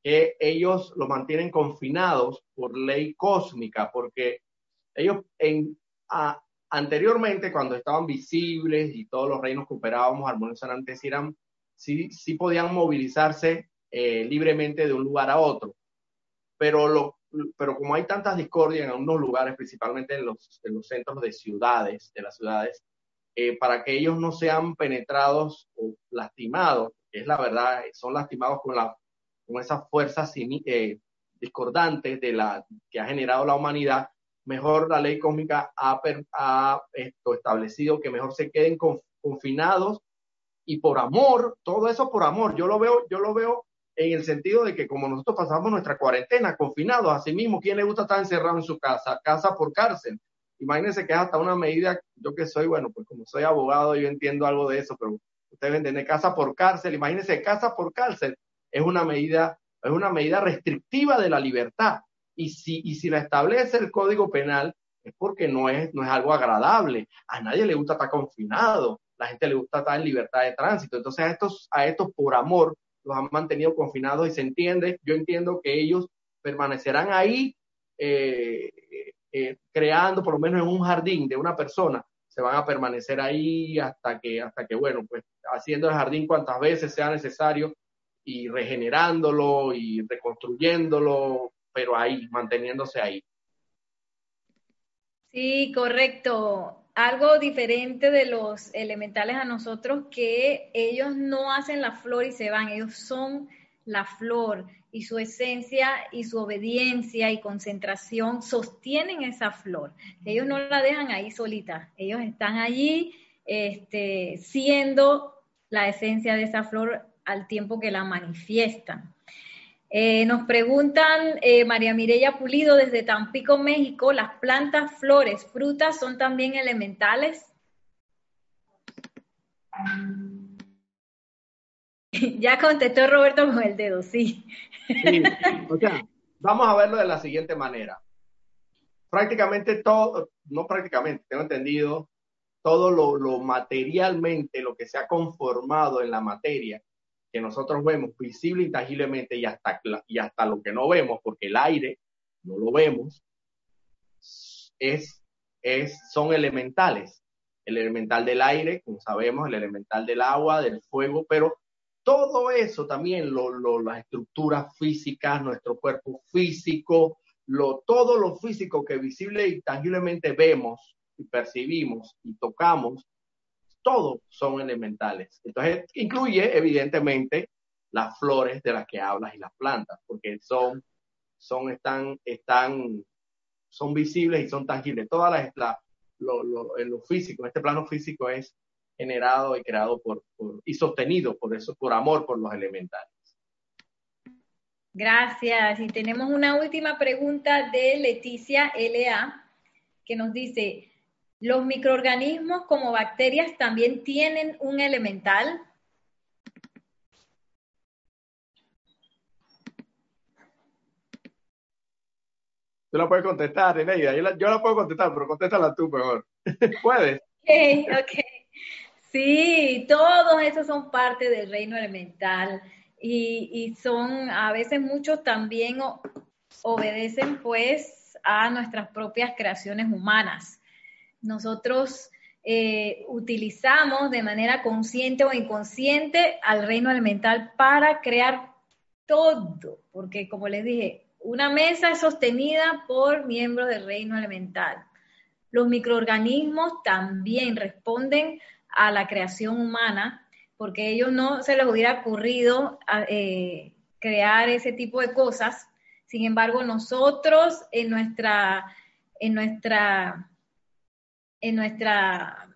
que ellos los mantienen confinados por ley cósmica, porque ellos en, anteriormente, cuando estaban visibles y todos los reinos que operábamos armonizantes eran, sí, sí podían movilizarse eh, libremente de un lugar a otro. Pero, lo, pero como hay tantas discordias en algunos lugares, principalmente en los, en los centros de ciudades, de las ciudades, eh, para que ellos no sean penetrados o lastimados, es la verdad, son lastimados con, la, con esas fuerzas eh, discordantes de la, que ha generado la humanidad, mejor la ley cósmica ha, establecido que mejor se queden confinados y por amor, todo eso por amor. Yo lo veo, yo lo veo en el sentido de que como nosotros pasamos nuestra cuarentena confinados, así mismo, ¿quién le gusta estar encerrado en su casa? Casa por cárcel imagínense que es hasta una medida, yo que soy, bueno, pues como soy abogado, yo entiendo algo de eso, pero ustedes entienden casa por cárcel, imagínense, casa por cárcel es una medida, es una medida restrictiva de la libertad. Y si, y si la establece el Código Penal, es porque no es, no es algo agradable. A nadie le gusta estar confinado, la gente le gusta estar en libertad de tránsito. Entonces a estos, a estos por amor los han mantenido confinados y se entiende, yo entiendo que ellos permanecerán ahí eh, eh, creando por lo menos en un jardín de una persona, se van a permanecer ahí hasta que, hasta que, bueno, pues haciendo el jardín cuantas veces sea necesario y regenerándolo y reconstruyéndolo, pero ahí, manteniéndose ahí. Sí, correcto. Algo diferente de los elementales a nosotros que ellos no hacen la flor y se van, ellos son la flor y su esencia y su obediencia y concentración sostienen esa flor. Ellos no la dejan ahí solita, ellos están allí este, siendo la esencia de esa flor al tiempo que la manifiestan. Eh, nos preguntan eh, María Mireya Pulido desde Tampico, México, ¿las plantas, flores, frutas son también elementales? ya contestó Roberto con el dedo, sí. O sea, vamos a verlo de la siguiente manera. Prácticamente todo, no prácticamente, tengo entendido, todo lo, lo materialmente, lo que se ha conformado en la materia, que nosotros vemos visible y tangiblemente y hasta, y hasta lo que no vemos, porque el aire no lo vemos, es, es, son elementales. El elemental del aire, como sabemos, el elemental del agua, del fuego, pero todo eso también, lo, las estructuras físicas, nuestro cuerpo físico, lo, todo lo físico que visible y tangiblemente vemos y percibimos y tocamos, todos son elementales. Entonces, incluye evidentemente las flores de las que hablas y las plantas, porque son, son, están, están, son visibles y son tangibles. Todas las, lo, en lo físico, este plano físico es generado y creado por, y sostenido por eso, por amor por los elementales. Gracias. Y tenemos una última pregunta de Leticia LA que nos dice, ¿los microorganismos como bacterias también tienen un elemental? Tú la puedes contestar, Eneida. Yo la, yo la puedo contestar, pero contéstala tú mejor. ¿Puedes? Ok, ok. Sí, todos esos son parte del reino elemental y, son, a veces muchos también obedecen pues a nuestras propias creaciones humanas. Nosotros eh, utilizamos de manera consciente o inconsciente al reino elemental para crear todo, porque como les dije, una mesa es sostenida por miembros del reino elemental. Los microorganismos también responden a la creación humana, porque a ellos no se les hubiera ocurrido eh, crear ese tipo de cosas. Sin embargo, nosotros en nuestra, en nuestra, en nuestra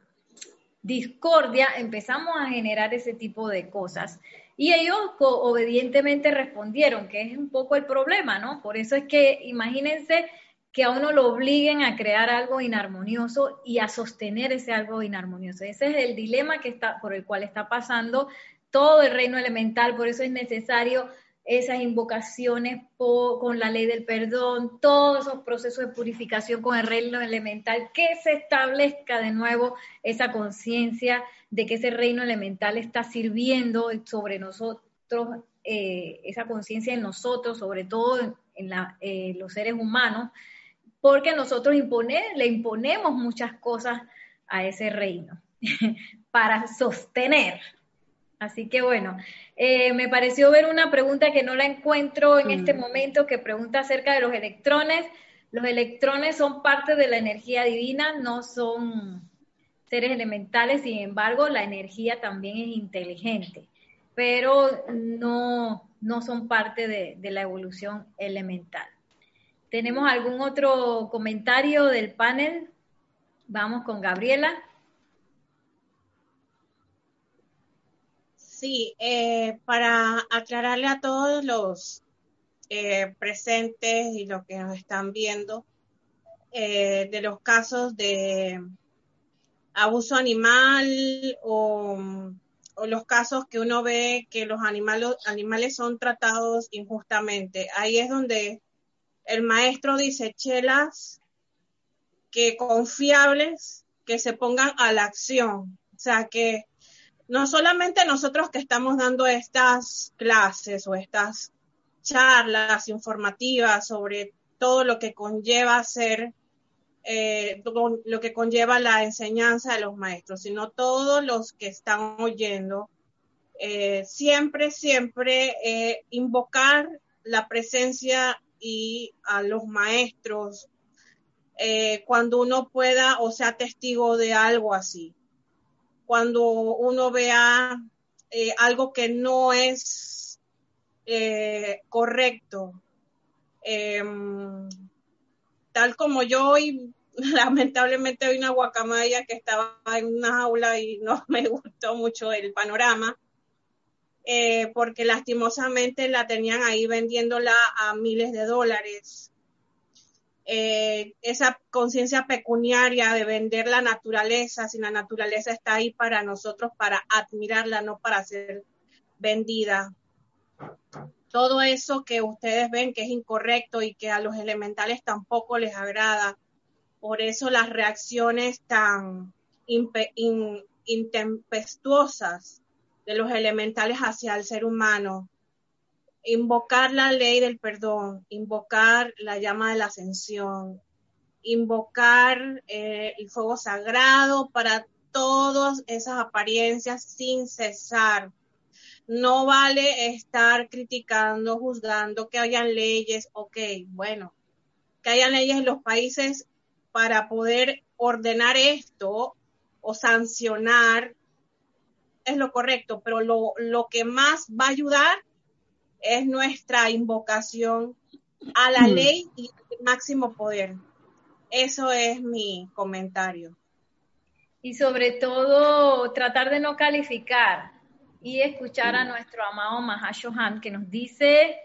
discordia empezamos a generar ese tipo de cosas. Y ellos obedientemente respondieron, que es un poco el problema, ¿no? Por eso es que imagínense que a uno lo obliguen a crear algo inarmonioso y a sostener ese algo inarmonioso. Ese es el dilema que está, por el cual está pasando todo el reino elemental, por eso es necesario esas invocaciones con la ley del perdón, todos esos procesos de purificación con el reino elemental, que se establezca de nuevo esa conciencia de que ese reino elemental está sirviendo sobre nosotros, eh, esa conciencia en nosotros, sobre todo en, eh, los seres humanos, porque nosotros le imponemos muchas cosas a ese reino para sostener. Así que bueno, eh, me pareció ver una pregunta que no la encuentro en este mm. momento, que pregunta acerca de los electrones. Los electrones son parte de la energía divina, no son seres elementales, sin embargo, la energía también es inteligente, pero no, no son parte de la evolución elemental. ¿Tenemos algún otro comentario del panel? Vamos con Gabriela. Sí, eh, para aclararle a todos los eh, presentes y los que nos están viendo eh, de los casos de abuso animal o, o, los casos que uno ve que los animales, animales son tratados injustamente. Ahí es donde el maestro dice, chelas, que confiables, que se pongan a la acción. O sea, que no solamente nosotros que estamos dando estas clases o estas charlas informativas sobre todo lo que conlleva ser, eh, lo que conlleva la enseñanza de los maestros, sino todos los que están oyendo, eh, siempre, siempre eh, invocar la presencia y a los maestros cuando uno pueda o sea testigo de algo así. Cuando uno vea algo que no es correcto, Em, tal como yo hoy, lamentablemente hay una guacamaya que estaba en una aula y no me gustó mucho el panorama, eh, porque lastimosamente la tenían ahí vendiéndola a miles de dólares. Eh, esa conciencia pecuniaria de vender la naturaleza, si la naturaleza está ahí para nosotros, para admirarla, no para ser vendida todo eso que ustedes ven que es incorrecto y que a los elementales tampoco les agrada. Por eso las reacciones tan intempestuosas de los elementales hacia el ser humano. Invocar la ley del perdón, invocar la llama de la ascensión, invocar eh, el fuego sagrado para todas esas apariencias sin cesar. No vale estar criticando, juzgando que hayan leyes, ok, bueno, que hayan leyes en los países para poder ordenar esto o sancionar es lo correcto, pero lo, lo que más va a ayudar es nuestra invocación a la mm. ley y al máximo poder. Eso es mi comentario. Y sobre todo, tratar de no calificar, y escuchar a nuestro amado Mahashohan que nos dice,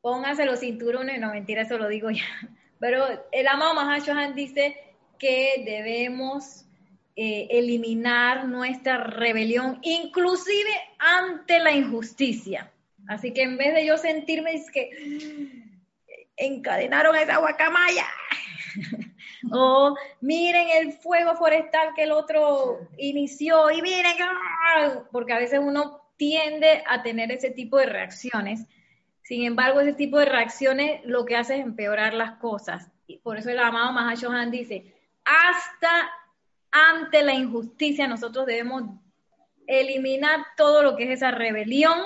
póngase los cinturones, no mentira, eso lo digo ya, pero el amado Mahashohan dice que debemos eh, eliminar nuestra rebelión, inclusive ante la injusticia. Así que en vez de yo sentirme es que encadenaron a esa guacamaya, o miren el fuego forestal que el otro inició y miren, porque a veces uno tiende a tener ese tipo de reacciones. Sin embargo, ese tipo de reacciones lo que hace es empeorar las cosas. Y por eso el amado Mahashohan dice, hasta ante la injusticia nosotros debemos eliminar todo lo que es esa rebelión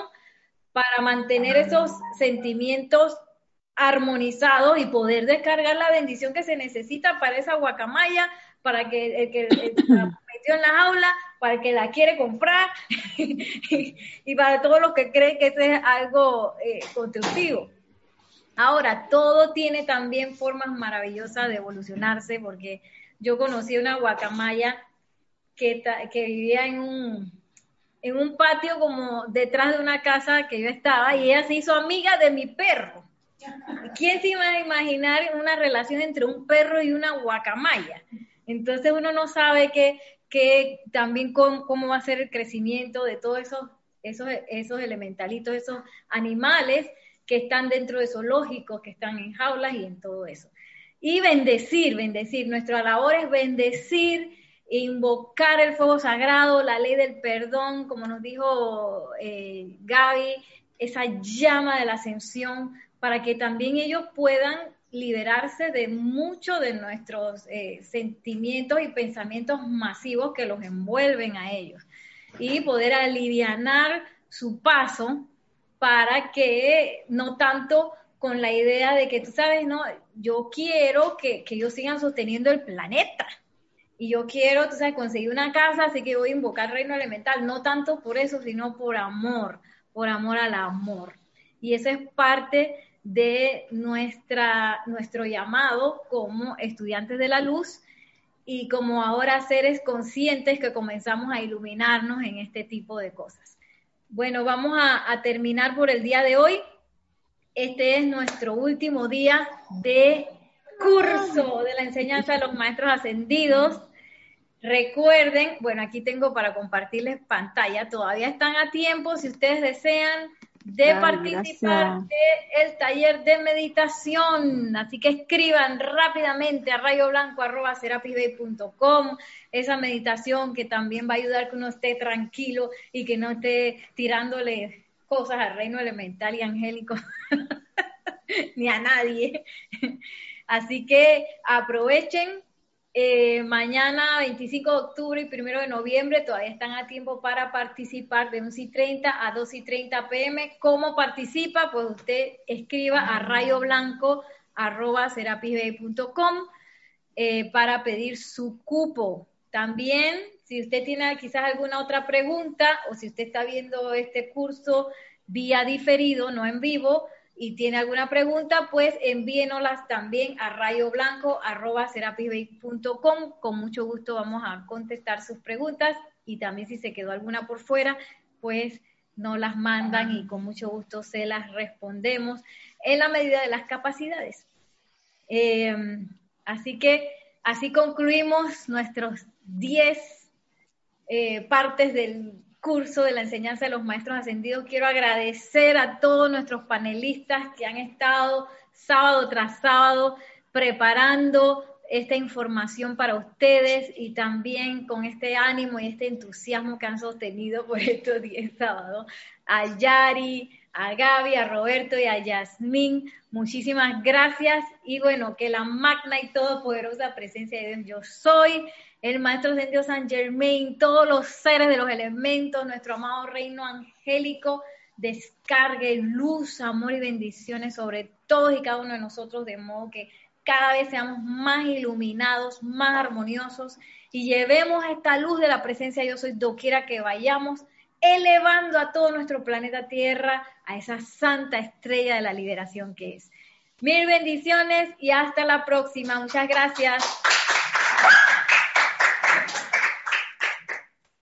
para mantener esos sentimientos armonizado y poder descargar la bendición que se necesita para esa guacamaya, para que el que la metió en la jaula, para el que la quiere comprar y para todos los que creen que eso es algo eh, constructivo. Ahora, todo tiene también formas maravillosas de evolucionarse, porque yo conocí una guacamaya que, que vivía en un, en un patio como detrás de una casa que yo estaba y ella se hizo amiga de mi perro. ¿Quién se iba a imaginar una relación entre un perro y una guacamaya? Entonces uno no sabe que, también cómo, va a ser el crecimiento de todos esos, esos, esos elementalitos, esos animales que están dentro de zoológicos, que están en jaulas y en todo eso. Y bendecir, bendecir. Nuestra labor es bendecir, invocar el fuego sagrado, la ley del perdón, como nos dijo eh, Gaby, esa llama de la ascensión para que también ellos puedan liberarse de muchos de nuestros eh, sentimientos y pensamientos masivos que los envuelven a ellos. Y poder alivianar su paso para que no tanto con la idea de que tú sabes, no, yo quiero que, que ellos sigan sosteniendo el planeta y yo quiero, tú sabes, conseguir una casa, así que voy a invocar reino elemental, no tanto por eso, sino por amor, por amor al amor. Y esa es parte de nuestra, nuestro llamado como estudiantes de la luz y como ahora seres conscientes que comenzamos a iluminarnos en este tipo de cosas. Bueno, vamos a, terminar por el día de hoy. Este es nuestro último día de curso de la enseñanza de los maestros ascendidos. Recuerden, bueno, aquí tengo para compartirles pantalla, todavía están a tiempo, si ustedes desean, de participar del taller de meditación. Así que escriban rápidamente a rayoblanco.com esa meditación que también va a ayudar que uno esté tranquilo y que no esté tirándole cosas al reino elemental y angélico, ni a nadie. Así que aprovechen eh, mañana 25 de octubre y 1 de noviembre todavía están a tiempo para participar de 11 y 30 a 2 y 30 pm. ¿Cómo participa? Pues usted escriba a rayoblanco arroba eh, para pedir su cupo. También, si usted tiene quizás alguna otra pregunta o si usted está viendo este curso vía diferido, no en vivo, y tiene alguna pregunta, pues envíenoslas también a rayoblanco.com. Con mucho gusto vamos a contestar sus preguntas y también si se quedó alguna por fuera, pues nos las mandan y con mucho gusto se las respondemos en la medida de las capacidades. Em, así que así concluimos nuestros 10 eh, partes del curso de la enseñanza de los maestros ascendidos. Quiero agradecer a todos nuestros panelistas que han estado sábado tras sábado preparando esta información para ustedes y también con este ánimo y este entusiasmo que han sostenido por estos 10 sábados. A Yari, a Gaby, a Roberto y a Yasmín, muchísimas gracias y bueno, que la magna y todopoderosa presencia de Dios yo soy el Maestro Ascendido San Germain, todos los seres de los elementos, nuestro amado reino angélico, descargue luz, amor y bendiciones sobre todos y cada uno de nosotros, de modo que cada vez seamos más iluminados, más armoniosos y llevemos esta luz de la presencia de Dios soy doquiera que vayamos, elevando a todo nuestro planeta Tierra a esa santa estrella de la liberación que es. Mil bendiciones y hasta la próxima. Muchas gracias.